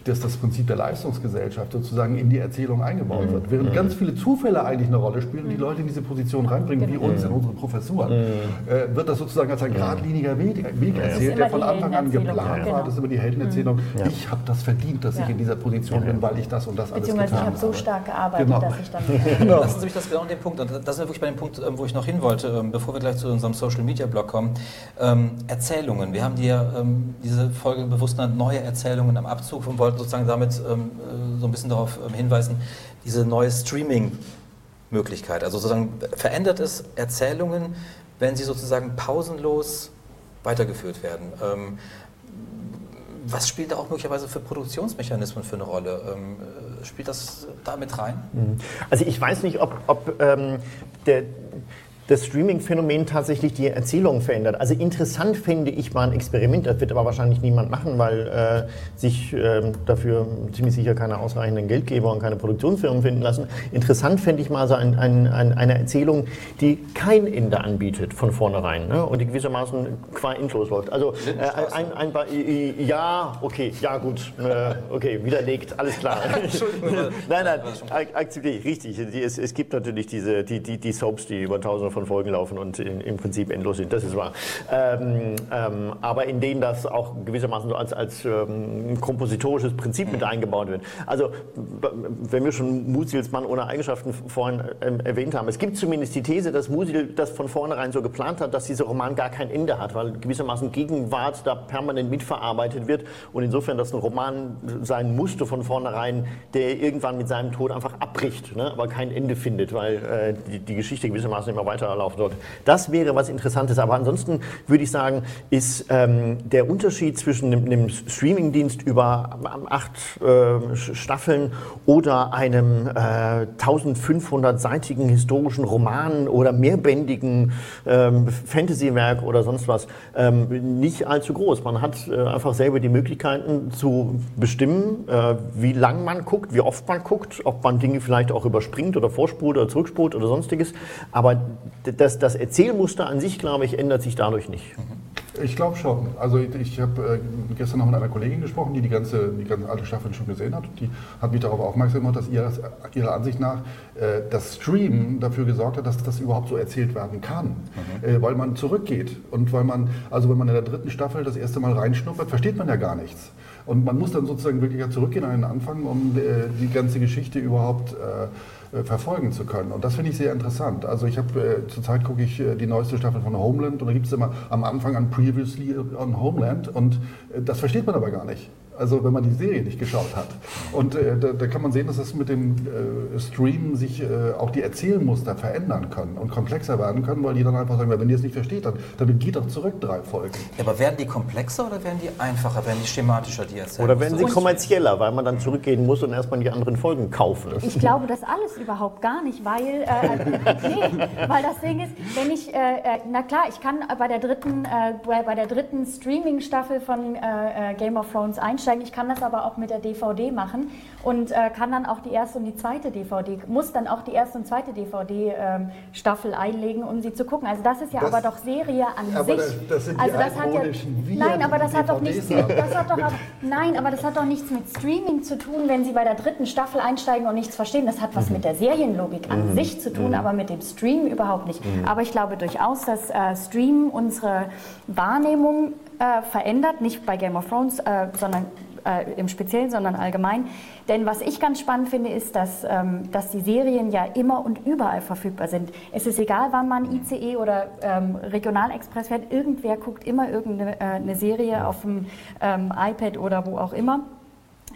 dass das Prinzip der Leistungsgesellschaft sozusagen in die Erzählung eingebaut wird. Während mhm. ganz viele Zufälle eigentlich eine Rolle spielen und die Leute in diese Position reinbringen, wie uns in unsere Professuren, mhm. äh, wird das sozusagen als ein geradliniger Weg, Weg erzählt, der von Anfang an geplant war. Das ist immer die Heldenerzählung. Mhm. Ich habe das verdient, dass ich in dieser Position bin, weil ich das und das alles getan habe. ich habe so stark gearbeitet, genau. dass ich dann... genau. Lassen Sie mich das genau an dem Punkt, und das ist wirklich bei dem Punkt, ähm, wo ich noch hin wollte, ähm, bevor wir gleich zu unserem Social-Media-Blog kommen. Ähm, Erzählungen. Wir haben dir diese Folge bewusst neue Erzählungen am Abzug und wollten sozusagen damit ähm, äh, so ein bisschen darauf ähm, hinweisen, diese neue Streaming-Möglichkeit. Also sozusagen verändert es Erzählungen, wenn sie sozusagen pausenlos weitergeführt werden. Ähm, was spielt da auch möglicherweise für Produktionsmechanismen für eine Rolle? Ähm, äh, spielt das da mit rein? Mhm. Also ich weiß nicht, ob, ob ähm, der das Streaming-Phänomen tatsächlich die Erzählung verändert. Also interessant fände ich mal ein Experiment, das wird aber wahrscheinlich niemand machen, weil äh, sich äh, dafür ziemlich sicher keine ausreichenden Geldgeber und keine Produktionsfirmen finden lassen. Interessant fände ich mal so ein, ein, ein, eine Erzählung, die kein Ende anbietet von vornherein ne? und die gewissermaßen qua endlos läuft. Also äh, ein, ein, ein, ja, okay, ja gut, äh, okay, widerlegt, alles klar. nein, nein, akzeptiere ich, richtig. Es, es gibt natürlich diese, die, die, die Soaps, die über tausende von Folgen laufen und im Prinzip endlos sind, das ist wahr. Ähm, ähm, aber in denen das auch gewissermaßen so als, als ähm, kompositorisches Prinzip mit eingebaut wird. Also, wenn wir schon Musils Mann ohne Eigenschaften vorhin ähm, erwähnt haben, es gibt zumindest die These, dass Musil das von vornherein so geplant hat, dass dieser Roman gar kein Ende hat, weil gewissermaßen Gegenwart da permanent mitverarbeitet wird und insofern das ein Roman sein musste von vornherein, der irgendwann mit seinem Tod einfach abbricht, ne, aber kein Ende findet, weil äh, die, die Geschichte gewissermaßen immer weiter weiterlaufen sollte. Das wäre was Interessantes. Aber ansonsten würde ich sagen, ist ähm, der Unterschied zwischen einem, Streamingdienst über acht äh, Staffeln oder einem äh, 1500-seitigen historischen Roman oder mehrbändigen ähm, Fantasywerk oder sonst was ähm, nicht allzu groß. Man hat äh, einfach selber die Möglichkeiten zu bestimmen, äh, wie lang man guckt, wie oft man guckt, ob man Dinge vielleicht auch überspringt oder vorspult oder zurückspult oder sonstiges. Aber das, das Erzählmuster an sich, glaube ich, ändert sich dadurch nicht. Ich glaube schon. Also ich, ich habe äh, gestern noch mit einer Kollegin gesprochen, die die ganze, die ganze alte Staffel schon gesehen hat. Die hat mich darauf aufmerksam gemacht, dass ihrer, ihrer Ansicht nach äh, das Stream dafür gesorgt hat, dass das überhaupt so erzählt werden kann. Mhm. Äh, weil man zurückgeht. Und weil man, also wenn man in der dritten Staffel das erste Mal reinschnuppert, versteht man ja gar nichts. Und man muss dann sozusagen wirklich zurückgehen an den Anfang, um äh, die ganze Geschichte überhaupt äh, verfolgen zu können. Und das finde ich sehr interessant. Also ich habe äh, zurzeit gucke ich äh, die neueste Staffel von Homeland und da gibt es immer am Anfang ein Previously on Homeland und äh, das versteht man aber gar nicht. Also wenn man die Serie nicht geschaut hat. Und äh, da, da, kann man sehen, dass das mit dem äh, Stream sich äh, auch die Erzählmuster verändern können und komplexer werden können, weil die dann einfach sagen, wenn ihr es nicht versteht, dann, dann geht doch zurück drei Folgen. Ja, aber werden die komplexer oder werden die einfacher, werden die schematischer, die erzählen? Oder werden sie kommerzieller, weil man dann zurückgehen muss und erstmal die anderen Folgen kaufen. Ich glaube das alles überhaupt gar nicht, weil, äh, nee, weil das Ding ist, wenn ich, äh, äh, na klar, ich kann bei der dritten, bei der dritten Streaming-Staffel von Game of Thrones einsteigen, einsteigen. Ich kann das aber auch mit der DVD machen und äh, kann dann auch die erste und die zweite DVD, muss dann auch die erste und zweite DVD-Staffel ähm, einlegen, um sie zu gucken. Also das ist ja das, aber doch Serie an aber sich. Das, das sind also die das hat ja, Nein, aber das hat doch nichts mit, das hat doch, nein, aber das hat doch nichts mit Streaming zu tun, wenn Sie bei der dritten Staffel einsteigen und nichts verstehen. Das hat was mhm. mit der Serienlogik an mhm. sich zu tun, mhm. aber mit dem Stream überhaupt nicht. Mhm. Aber ich glaube durchaus, dass äh, Stream unsere Wahrnehmung äh, verändert, nicht bei Game of Thrones, äh, sondern äh, im Speziellen, sondern allgemein. Denn was ich ganz spannend finde, ist, dass, ähm, dass die Serien ja immer und überall verfügbar sind. Es ist egal, wann man ICE oder ähm, Regionalexpress fährt, irgendwer guckt immer irgendeine äh, Serie auf dem ähm, iPad oder wo auch immer.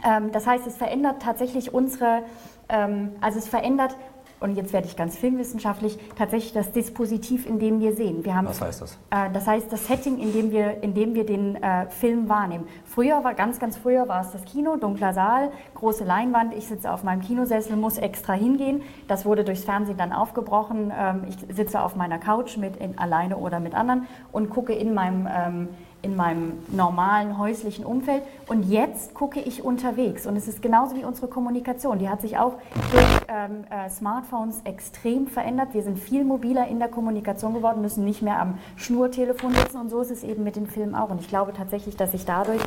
Ähm, das heißt, es verändert tatsächlich unsere, ähm, also es verändert und jetzt werde ich ganz filmwissenschaftlich, tatsächlich das Dispositiv, in dem wir sehen. Wir haben, Was heißt das? Äh, das heißt das Setting, in dem wir, in dem wir den äh, Film wahrnehmen. Früher war, ganz, ganz früher war es das Kino, dunkler Saal, große Leinwand, ich sitze auf meinem Kinosessel, muss extra hingehen. Das wurde durchs Fernsehen dann aufgebrochen. Ähm, ich sitze auf meiner Couch mit in, alleine oder mit anderen und gucke in meinem ähm, in meinem normalen häuslichen Umfeld und jetzt gucke ich unterwegs und es ist genauso wie unsere Kommunikation. Die hat sich auch durch ähm, äh, Smartphones extrem verändert. Wir sind viel mobiler in der Kommunikation geworden, müssen nicht mehr am Schnurtelefon sitzen und so ist es eben mit den Filmen auch. Und ich glaube tatsächlich, dass sich dadurch,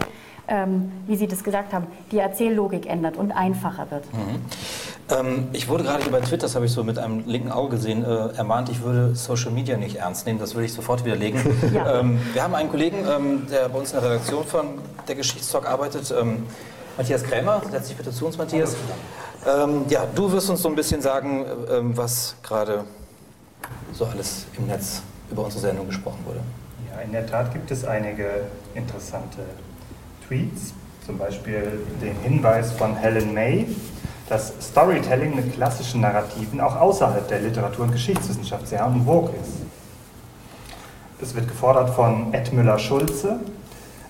ähm, wie Sie das gesagt haben, die Erzähllogik ändert und einfacher wird. Mhm. Ähm, ich wurde gerade über Twitter, das habe ich so mit einem linken Auge gesehen, äh, ermahnt, ich würde Social Media nicht ernst nehmen. Das würde ich sofort widerlegen. Ja. Ähm, wir haben einen Kollegen, ähm, der bei uns in der Redaktion von der Geschichtstalk arbeitet, ähm, Matthias Krämer. Setz dich bitte zu uns, Matthias. Ähm, ja, du wirst uns so ein bisschen sagen, ähm, was gerade so alles im Netz über unsere Sendung gesprochen wurde. Ja, in der Tat gibt es einige interessante Tweets, zum Beispiel den Hinweis von Helen May, dass Storytelling mit klassischen Narrativen auch außerhalb der Literatur- und Geschichtswissenschaft sehr en vogue ist. es wird gefordert von Ed Müller-Schulze.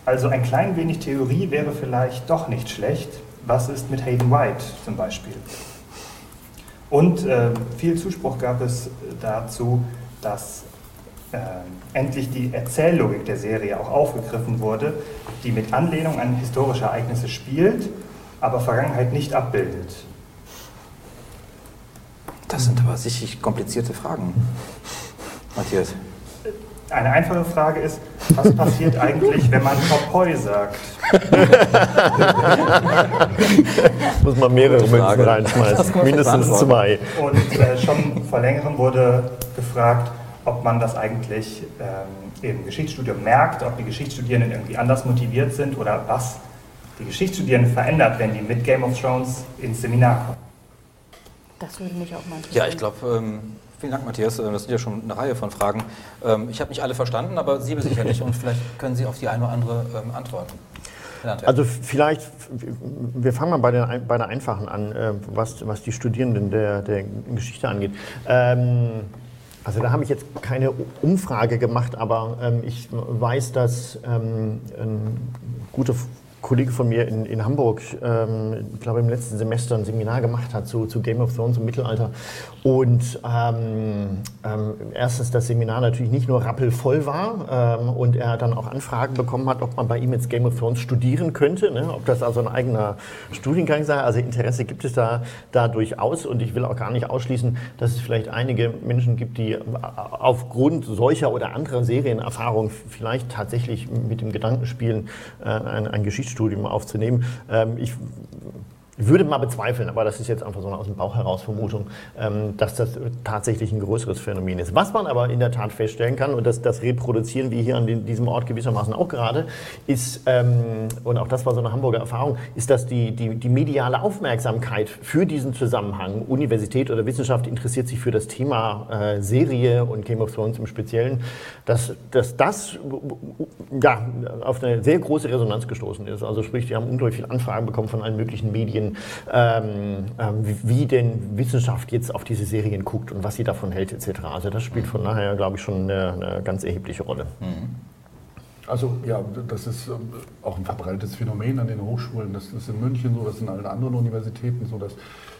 Also ein klein wenig Theorie wäre vielleicht doch nicht schlecht. Was ist mit Hayden White zum Beispiel? Und äh, viel Zuspruch gab es dazu, dass äh, endlich die Erzähllogik der Serie auch aufgegriffen wurde, die mit Anlehnung an historische Ereignisse spielt, aber Vergangenheit nicht abbildet. Das sind aber sicherlich komplizierte Fragen, Matthias. Eine einfache Frage ist, was passiert eigentlich, wenn man Topoi sagt? Muss man mehrere Münzen reinschmeißen, mindestens zwei. Und äh, schon vor längerem wurde gefragt, ob man das eigentlich ähm, im Geschichtsstudium merkt, ob die Geschichtsstudierenden irgendwie anders motiviert sind oder was die Geschichtsstudierenden verändert, wenn die mit Game of Thrones ins Seminar kommen. Das würde mich auch mal interessieren. Ja, ich glaube, ähm, vielen Dank, Matthias. Äh, Das sind ja schon eine Reihe von Fragen. Ähm, ich habe nicht alle verstanden, aber Sie sicherlich und vielleicht können Sie auf die eine oder andere ähm, antworten. Also vielleicht, wir fangen mal bei der, bei der einfachen an, äh, was, was die Studierenden der, der Geschichte angeht. Ähm, also da habe ich jetzt keine Umfrage gemacht, aber ähm, ich weiß, dass ähm, ein guter Kollege von mir in, in Hamburg, ähm, ich glaube im letzten Semester ein Seminar gemacht hat zu, zu Game of Thrones im Mittelalter. Und ähm, ähm, erstens das Seminar natürlich nicht nur rappelvoll war ähm, und er dann auch Anfragen bekommen hat, ob man bei ihm jetzt Game of Thrones studieren könnte, ne? ob das also ein eigener Studiengang sei. Also Interesse gibt es da, da durchaus und ich will auch gar nicht ausschließen, dass es vielleicht einige Menschen gibt, die aufgrund solcher oder anderer Serienerfahrungen vielleicht tatsächlich mit dem Gedanken spielen, äh, ein, ein Geschichtsstudium aufzunehmen. Ähm, ich würde mal bezweifeln, aber das ist jetzt einfach so eine aus dem Bauch heraus Vermutung, ähm, dass das tatsächlich ein größeres Phänomen ist. Was man aber in der Tat feststellen kann, und das, das reproduzieren wir hier an den, diesem Ort gewissermaßen auch gerade, ist, ähm, und auch das war so eine Hamburger Erfahrung, ist, dass die, die, die mediale Aufmerksamkeit für diesen Zusammenhang, Universität oder Wissenschaft interessiert sich für das Thema äh, Serie und Game of Thrones im Speziellen, dass, dass das ja, auf eine sehr große Resonanz gestoßen ist. Also sprich, die haben unglaublich viele Anfragen bekommen von allen möglichen Medien, ähm, ähm, wie, denn Wissenschaft jetzt auf diese Serien guckt und was sie davon hält etc. Also das spielt von daher, glaube ich, schon eine, eine ganz erhebliche Rolle. Also ja, das ist ähm, auch ein verbreitetes Phänomen an den Hochschulen. Das ist in München so, das ist in allen anderen Universitäten so, dass,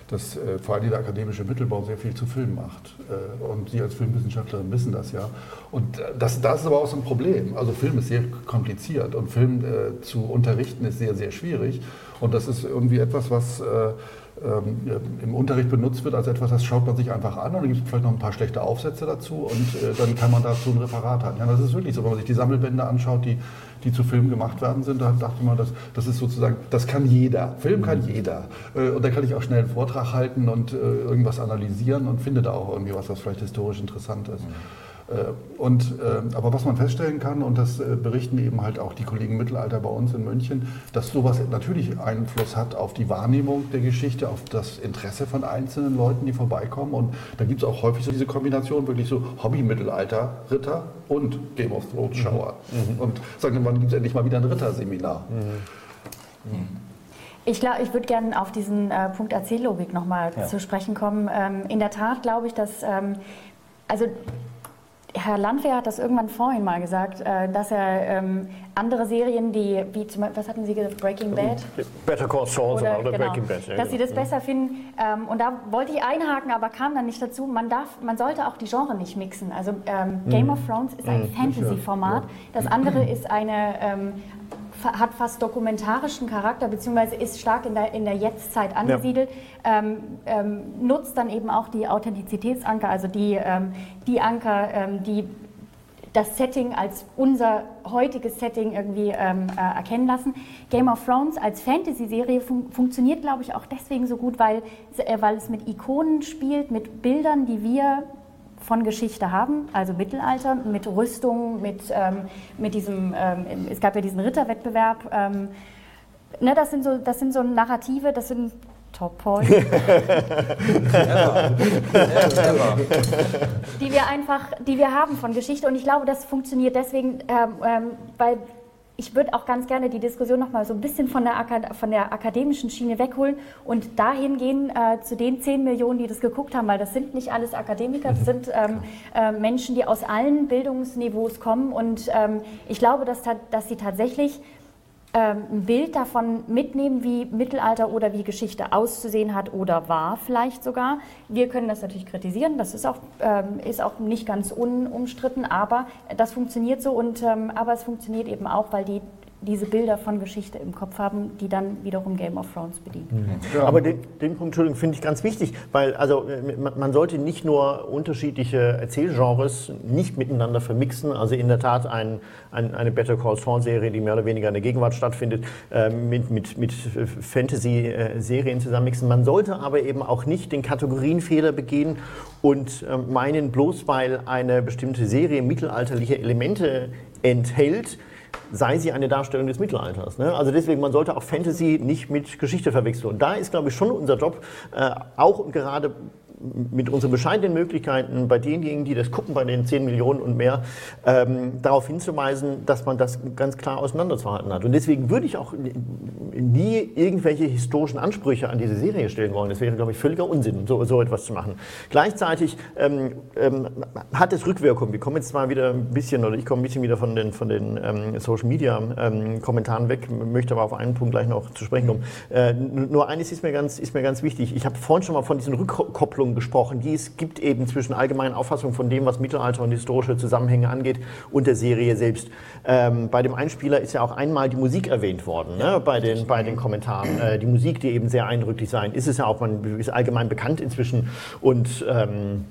dass äh, vor allem der akademische Mittelbau sehr viel zu Film macht. Äh, und Sie als Filmwissenschaftlerin wissen das ja. Und äh, das, das ist aber auch so ein Problem. Also Film ist sehr kompliziert und Film äh, zu unterrichten ist sehr, sehr schwierig. Und das ist irgendwie etwas, was... Äh, ähm, im Unterricht benutzt wird als etwas, das schaut man sich einfach an und dann gibt es vielleicht noch ein paar schlechte Aufsätze dazu und äh, dann kann man dazu ein Referat halten. Ja, das ist wirklich so, wenn man sich die Sammelbände anschaut, die, die zu Filmen gemacht worden sind, da dachte man, das, das ist sozusagen, das kann jeder. Film kann jeder. Äh, und da kann ich auch schnell einen Vortrag halten und äh, irgendwas analysieren und finde da auch irgendwie was, was vielleicht historisch interessant ist. Äh, Und, äh, aber was man feststellen kann, und das äh, berichten eben halt auch die Kollegen Mittelalter bei uns in München, dass sowas natürlich Einfluss hat auf die Wahrnehmung der Geschichte, auf das Interesse von einzelnen Leuten, die vorbeikommen. Und da gibt es auch häufig so diese Kombination, wirklich so Hobby-Mittelalter, Ritter und Game of Thrones-Schauer. Und sagen, wann gibt es endlich mal wieder ein Ritterseminar? Ich glaube, ich würde gerne auf diesen äh, Punkt Erzähllogik nochmal Ja. zu sprechen kommen. Ähm, in der Tat glaube ich, dass, ähm, also Herr Landwehr hat das irgendwann vorhin mal gesagt, äh, dass er ähm, andere Serien, die, wie zum Beispiel, was hatten Sie gesagt, Breaking Bad? Better Call Saul oder, oder genau, Breaking Bad. ja, dass sie genau. das besser finden. Ähm, und da wollte ich einhaken, aber kam dann nicht dazu. Man, darf, man sollte auch die Genre nicht mixen. Also ähm, Game Mhm. of Thrones ist ein Mhm, Fantasy-Format. Das andere ist eine, ähm, hat fast dokumentarischen Charakter, beziehungsweise ist stark in der, in der Jetztzeit angesiedelt. Ähm, ähm, nutzt dann eben auch die Authentizitätsanker, also die, ähm, die Anker, ähm, die das Setting als unser heutiges Setting irgendwie ähm, äh, erkennen lassen. Game of Thrones als Fantasy-Serie fun funktioniert, glaube ich, auch deswegen so gut, weil, äh, weil es mit Ikonen spielt, mit Bildern, die wir von Geschichte haben, also Mittelalter, mit Rüstung, mit, ähm, mit diesem, ähm, es gab ja diesen Ritterwettbewerb. Ähm, ne, das, sind so, das sind so Narrative, das sind Top Point. die wir einfach, die wir haben von Geschichte. Und ich glaube, das funktioniert deswegen, ähm, ähm, weil ich würde auch ganz gerne die Diskussion nochmal so ein bisschen von der, von der akademischen Schiene wegholen und dahin gehen äh, zu den 10 Millionen, die das geguckt haben, weil das sind nicht alles Akademiker, das sind ähm, äh, Menschen, die aus allen Bildungsniveaus kommen und ähm, ich glaube, dass, dass sie tatsächlich ein Bild davon mitnehmen, wie Mittelalter oder wie Geschichte auszusehen hat oder war vielleicht sogar. Wir können das natürlich kritisieren, das ist auch, ähm, ist auch nicht ganz unumstritten, aber das funktioniert so und ähm, aber es funktioniert eben auch, weil die diese Bilder von Geschichte im Kopf haben, die dann wiederum Game of Thrones bedienen. Mhm. Ja. Aber den, den Punkt, Entschuldigung, finde ich ganz wichtig, weil also man sollte nicht nur unterschiedliche Erzählgenres nicht miteinander vermixen, also in der Tat ein, ein, eine Better Call Saul Serie, die mehr oder weniger in der Gegenwart stattfindet, äh, mit, mit, mit Fantasy-Serien zusammenmixen. Man sollte aber eben auch nicht den Kategorienfehler begehen und äh, meinen, bloß weil eine bestimmte Serie mittelalterliche Elemente enthält, sei sie eine Darstellung des Mittelalters. Ne? Also deswegen, man sollte auch Fantasy nicht mit Geschichte verwechseln. Und da ist, glaube ich, schon unser Job, äh, auch und gerade mit unseren bescheidenen Möglichkeiten bei denjenigen, die das gucken, bei den 10 Millionen und mehr, ähm, darauf hinzuweisen, dass man das ganz klar auseinanderzuhalten hat. Und deswegen würde ich auch nie irgendwelche historischen Ansprüche an diese Serie stellen wollen. Das wäre, glaube ich, völliger Unsinn, so, so etwas zu machen. Gleichzeitig ähm, ähm, hat es Rückwirkungen. Wir kommen jetzt mal wieder ein bisschen, oder ich komme ein bisschen wieder von den, von den ähm, Social Media ähm, Kommentaren weg, möchte aber auf einen Punkt gleich noch zu sprechen kommen. Äh, nur eines ist mir ganz, ist mir ganz wichtig. Ich habe vorhin schon mal von diesen Rückkopplungen Spannung gesprochen, die es gibt eben zwischen allgemeinen Auffassungen von dem, was Mittelalter und historische Zusammenhänge angeht und der Serie selbst. Ähm, bei dem Einspieler ist ja auch einmal die Musik erwähnt worden, ne, bei, den, bei den Kommentaren. Äh, die Musik, die eben sehr eindrücklich sein, ist es ja auch, man ist allgemein bekannt inzwischen und ähm,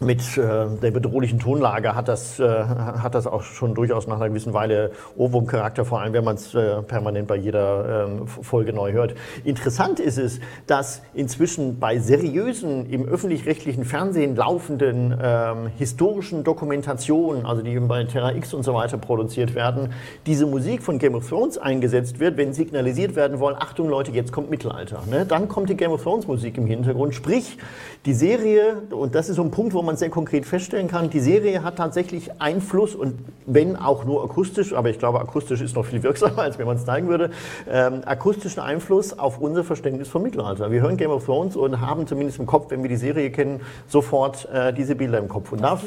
mit äh, der bedrohlichen Tonlage hat das, äh, hat das auch schon durchaus nach einer gewissen Weile Ohrwurmcharakter, vor allem wenn man es äh, permanent bei jeder ähm, Folge neu hört. Interessant ist es, dass inzwischen bei seriösen, im öffentlich-rechtlichen Fernsehen laufenden ähm, historischen Dokumentationen, also die eben bei Terra X und so weiter produziert werden, diese Musik von Game of Thrones eingesetzt wird, wenn signalisiert werden wollen, Achtung Leute, jetzt kommt Mittelalter. Ne? Dann kommt die Game of Thrones Musik im Hintergrund, sprich die Serie, und das ist so ein Punkt, wo man sehr konkret feststellen kann, die Serie hat tatsächlich Einfluss und wenn auch nur akustisch, aber ich glaube, akustisch ist noch viel wirksamer, als wenn man es zeigen würde, ähm, akustischen Einfluss auf unser Verständnis vom Mittelalter. Wir hören Game of Thrones und haben zumindest im Kopf, wenn wir die Serie kennen, sofort äh, diese Bilder im Kopf. Und da,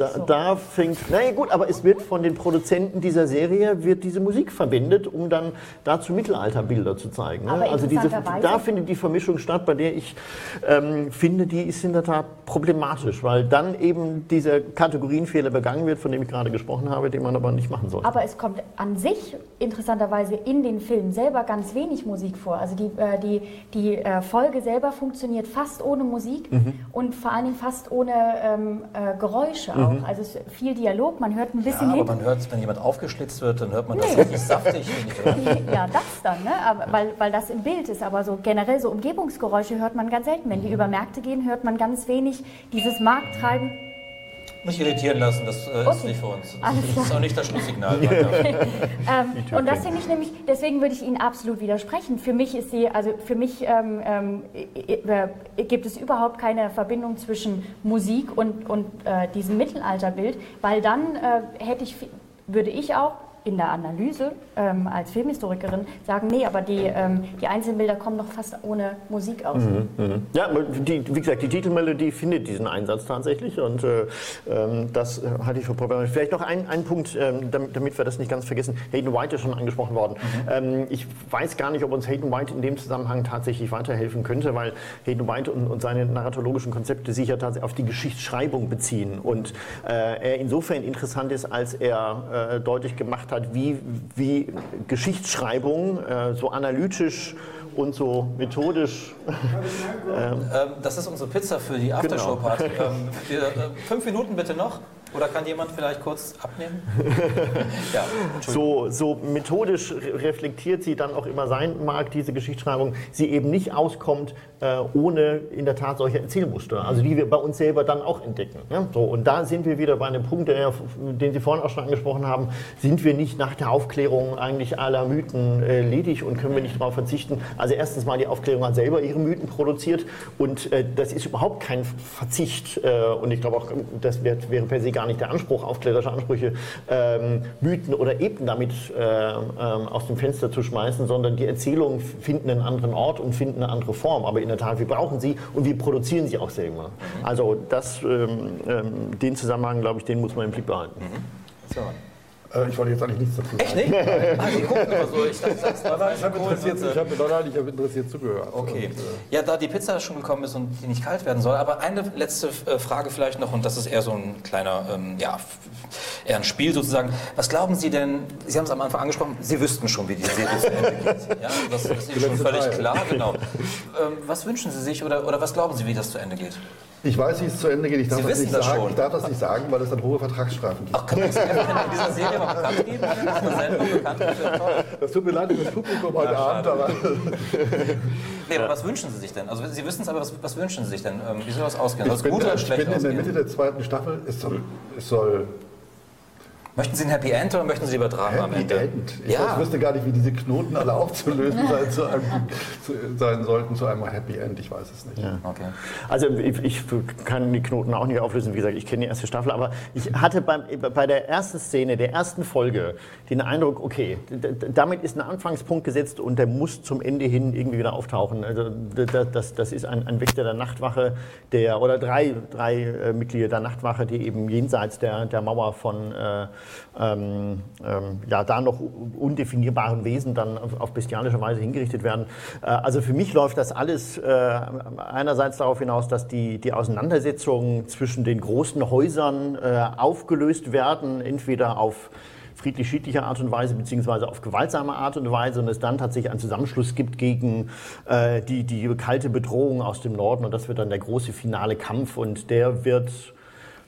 da, da fängt, naja gut, aber es wird von den Produzenten dieser Serie, wird diese Musik verwendet, um dann dazu Mittelalterbilder zu zeigen. Ne? Also diese, da findet die Vermischung statt, bei der ich ähm, finde, die ist in der Tat problematisch, weil dann eben dieser Kategorienfehler begangen wird, von dem ich gerade gesprochen habe, den man aber nicht machen sollte. Aber es kommt an sich interessanterweise in den Filmen selber ganz wenig Musik vor. Also die, äh, die, die äh, Folge selber funktioniert fast ohne Musik mhm. und vor allen Dingen fast ohne ähm, äh, Geräusche auch. Mhm. Also viel Dialog, man hört ein bisschen. Ja, aber man hört, wenn jemand aufgeschlitzt wird, dann hört man das richtig saftig. ja, das dann, ne? aber, weil, weil das im Bild ist. Aber so generell so Umgebungsgeräusche hört man ganz selten. Wenn die mhm. über Märkte gehen, hört man ganz wenig dieses Markt treiben. Nicht irritieren lassen, das äh, okay. ist nicht für uns. Das ist auch nicht das Schlusssignal. ähm, und das finde ich nämlich, deswegen würde ich Ihnen absolut widersprechen. Für mich ist sie, also für mich ähm, ähm, äh, gibt es überhaupt keine Verbindung zwischen Musik und, und äh, diesem Mittelalterbild, weil dann äh, hätte ich, würde ich auch in der Analyse ähm, als Filmhistorikerin sagen, nee, aber die, ähm, die Einzelbilder kommen noch fast ohne Musik aus. Mhm, mh. Ja, die, wie gesagt, die Titelmelodie findet diesen Einsatz tatsächlich und äh, ähm, das halte ich für problematisch. Vielleicht noch ein, ein Punkt, ähm, damit, damit, wir das nicht ganz vergessen. Hayden White ist schon angesprochen worden. Mhm. Ähm, ich weiß gar nicht, ob uns Hayden White in dem Zusammenhang tatsächlich weiterhelfen könnte, weil Hayden White und, und seine narratologischen Konzepte sich ja tatsächlich auf die Geschichtsschreibung beziehen und äh, er insofern interessant ist, als er äh, deutlich gemacht gemacht hat, wie, wie Geschichtsschreibung äh, so analytisch und so methodisch. ähm, das ist unsere Pizza für die Aftershow-Party. Genau. Ähm, äh, fünf Minuten bitte noch. Oder kann jemand vielleicht kurz abnehmen? ja, so, so methodisch reflektiert sie dann auch immer sein mag, diese Geschichtsschreibung, sie eben nicht auskommt äh, ohne in der Tat solche Erzählmuster, also die wir bei uns selber dann auch entdecken. Ja? So, und da sind wir wieder bei einem Punkt, der, den Sie vorhin auch schon angesprochen haben, sind wir nicht nach der Aufklärung eigentlich aller Mythen äh, ledig und können wir nicht darauf verzichten. Also erstens mal, die Aufklärung hat selber ihre Mythen produziert und äh, das ist überhaupt kein Verzicht äh, und ich glaube auch, das wär, wäre per se gar gar nicht der Anspruch, aufklärerische Ansprüche, ähm, Mythen oder Eben damit äh, ähm, aus dem Fenster zu schmeißen, sondern die Erzählungen finden einen anderen Ort und finden eine andere Form. Aber in der Tat, wir brauchen sie und wir produzieren sie auch selber. Mhm. Also das, ähm, ähm, den Zusammenhang, glaube ich, den muss man im Blick behalten. Mhm. So. Äh, ich wollte jetzt eigentlich nichts dazu sagen. Echt nicht? ah, Sie gucken immer so. Ich dachte, das war ich habe interessiert, ich nein, ich habe interessiert zugehört. Okay. Und, äh ja, da die Pizza schon gekommen ist und die nicht kalt werden soll, aber eine letzte äh, Frage vielleicht noch und das ist eher so ein kleiner, ähm, ja, eher ein Spiel sozusagen. Was glauben Sie denn? Sie haben es am Anfang angesprochen. Sie wüssten schon, wie die Serie zu Ende geht. Ja, das ist Ihnen schon völlig klar, genau. Ähm, was wünschen Sie sich oder, oder was glauben Sie, wie das zu Ende geht? Ich weiß, wie es zu Ende geht. Ich darf, das nicht, das sagen. ich darf das nicht sagen, weil es dann hohe Vertragsstrafen gibt. Ach, kann man das in dieser Serie mal bekannt geben? Das tut mir leid für das Publikum heute Abend. Aber nee, aber was wünschen Sie sich denn? Also Sie wissen es, aber was, was, wünschen Sie sich denn? Ähm, wie soll das ausgehen? Soll es gut oder schlecht Ich bin in der Mitte der zweiten Staffel. Es soll, es soll Möchten Sie ein Happy End oder möchten Sie lieber Drama am Ende? End. Ich ja. wüsste gar nicht, wie diese Knoten alle aufzulösen sein, zu einem, zu, sein sollten zu einem Happy End. Ich weiß es nicht. Ja. Okay. Also ich, ich, kann die Knoten auch nicht auflösen. Wie gesagt, ich kenne die erste Staffel, aber ich hatte beim, bei der ersten Szene, der ersten Folge, den Eindruck, okay, damit ist ein Anfangspunkt gesetzt und der muss zum Ende hin irgendwie wieder auftauchen. Also das, das ist ein, ein Wächter der Nachtwache, der oder drei, drei äh, Mitglieder der Nachtwache, die eben jenseits der, der Mauer von äh, ähm, ähm, ja, da noch undefinierbaren Wesen dann auf, auf bestialische Weise hingerichtet werden. Äh, also für mich läuft das alles äh, einerseits darauf hinaus, dass die, die Auseinandersetzungen zwischen den großen Häusern äh, aufgelöst werden, entweder auf friedlich-schiedliche Art und Weise beziehungsweise auf gewaltsame Art und Weise und es dann tatsächlich einen Zusammenschluss gibt gegen äh, die, die kalte Bedrohung aus dem Norden und das wird dann der große finale Kampf und der wird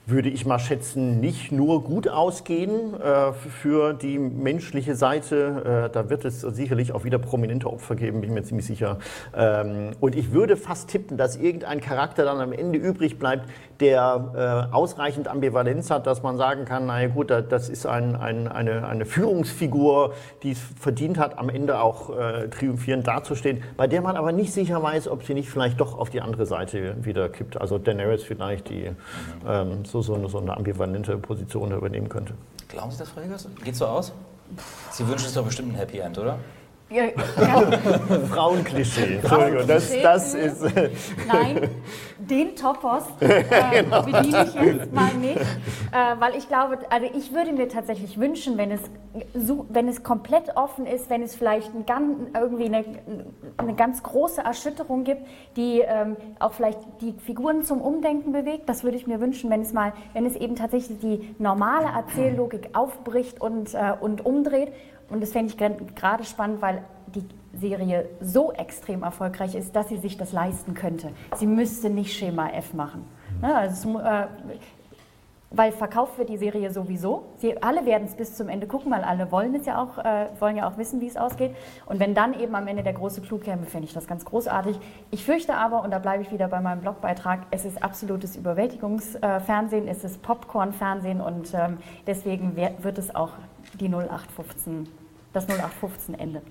würde ich mal schätzen, nicht nur gut ausgehen äh, für die menschliche Seite. Äh, da wird es sicherlich auch wieder prominente Opfer geben, bin ich mir ziemlich sicher. Ähm, und ich würde fast tippen, dass irgendein Charakter dann am Ende übrig bleibt, der äh, ausreichend Ambivalenz hat, dass man sagen kann, naja gut, das ist ein, ein, eine, eine Führungsfigur, die es verdient hat, am Ende auch äh, triumphierend dazustehen, bei der man aber nicht sicher weiß, ob sie nicht vielleicht doch auf die andere Seite wieder kippt. Also Daenerys vielleicht, die ähm, so, so, eine, so eine ambivalente Position übernehmen könnte. Glauben Sie das, Frau Eggers? Geht so aus? Sie wünschen sich doch bestimmt ein Happy End, oder? Ja, ja. Frauenklischee. Entschuldigung, das, das ist. Nein, den Topos äh, genau. bediene ich jetzt mal nicht, äh, weil ich glaube, also ich würde mir tatsächlich wünschen, wenn es, wenn es komplett offen ist, wenn es vielleicht ein ganz, irgendwie eine, eine ganz große Erschütterung gibt, die ähm, auch vielleicht die Figuren zum Umdenken bewegt. Das würde ich mir wünschen, wenn es mal, wenn es eben tatsächlich die normale Erzähllogik aufbricht und, äh, und umdreht und das fände ich gerade spannend, weil die Serie so extrem erfolgreich ist, dass sie sich das leisten könnte. Sie müsste nicht Schema F machen. Ne? Also, äh, weil verkauft wird die Serie sowieso. Sie alle werden es bis zum Ende gucken, weil alle wollen es ja auch, äh, wollen ja auch wissen, wie es ausgeht. Und wenn dann eben am Ende der große Clou käme, finde ich das ganz großartig. Ich fürchte aber, und da bleibe ich wieder bei meinem Blogbeitrag, es ist absolutes Überwältigungsfernsehen, es ist Popcorn-Fernsehen und ähm, deswegen wird es auch die 0815, das 0815 Ende.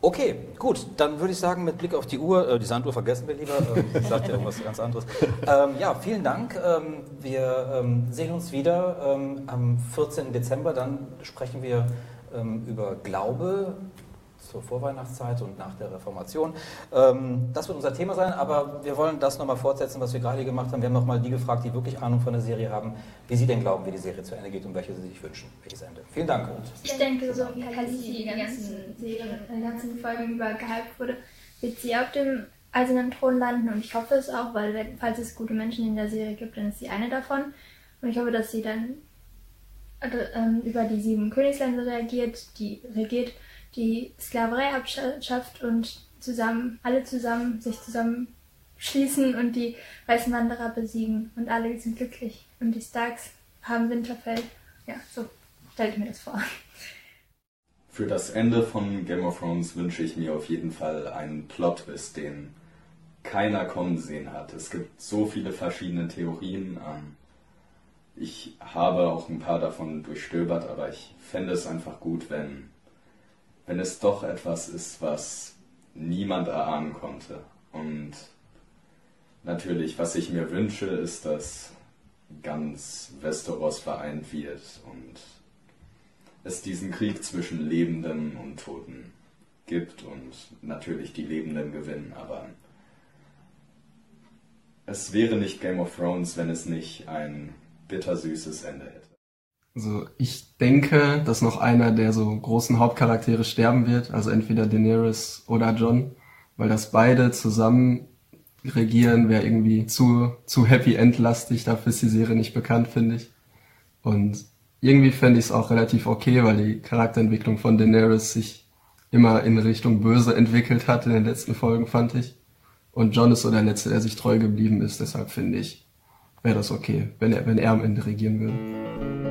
Okay, gut, dann würde ich sagen, mit Blick auf die Uhr, äh, die Sanduhr vergessen wir lieber, äh, ich sagte irgendwas ganz anderes. Ähm, ja, vielen Dank. Ähm, wir ähm, sehen uns wieder ähm, am 14. Dezember, dann sprechen wir ähm, über Glaube, zur Vorweihnachtszeit und nach der Reformation. Ähm, das wird unser Thema sein, aber wir wollen das nochmal fortsetzen, was wir gerade gemacht haben. Wir haben nochmal die gefragt, die wirklich Ahnung von der Serie haben, wie sie denn glauben, wie die Serie zu Ende geht und welche sie sich wünschen, welches Ende. Vielen Dank. Und ich denke, so wie Khaleesi die ganzen Serien, die ganzen Folgen über gehypt wurde, wird sie auf dem eisernen Thron landen und ich hoffe es auch, weil falls es gute Menschen in der Serie gibt, dann ist sie eine davon. Und ich hoffe, dass sie dann äh, über die sieben Königsländer reagiert, die regiert die Sklaverei abschafft und zusammen, alle zusammen sich zusammenschließen und die weißen Wanderer besiegen und alle sind glücklich und die Starks haben Winterfell. Ja, so stelle ich mir das vor. Für das Ende von Game of Thrones wünsche ich mir auf jeden Fall einen Plot-Twist, den keiner kommen sehen hat. Es gibt so viele verschiedene Theorien. Ähm, ich habe auch ein paar davon durchstöbert, aber ich fände es einfach gut, wenn wenn es doch etwas ist, was niemand erahnen konnte. Und natürlich, was ich mir wünsche, ist, dass ganz Westeros vereint wird und es diesen Krieg zwischen Lebenden und Toten gibt und natürlich die Lebenden gewinnen, aber es wäre nicht Game of Thrones, wenn es nicht ein bittersüßes Ende hätte. Also ich denke, dass noch einer der so großen Hauptcharaktere sterben wird, also entweder Daenerys oder John, weil das beide zusammen regieren wäre irgendwie zu, zu happy endlastig, dafür ist die Serie nicht bekannt, finde ich. Und irgendwie fände ich es auch relativ okay, weil die Charakterentwicklung von Daenerys sich immer in Richtung Böse entwickelt hat in den letzten Folgen, fand ich. Und John ist so der Letzte, der sich treu geblieben ist, deshalb finde ich, wäre das okay, wenn er, wenn er am Ende regieren würde.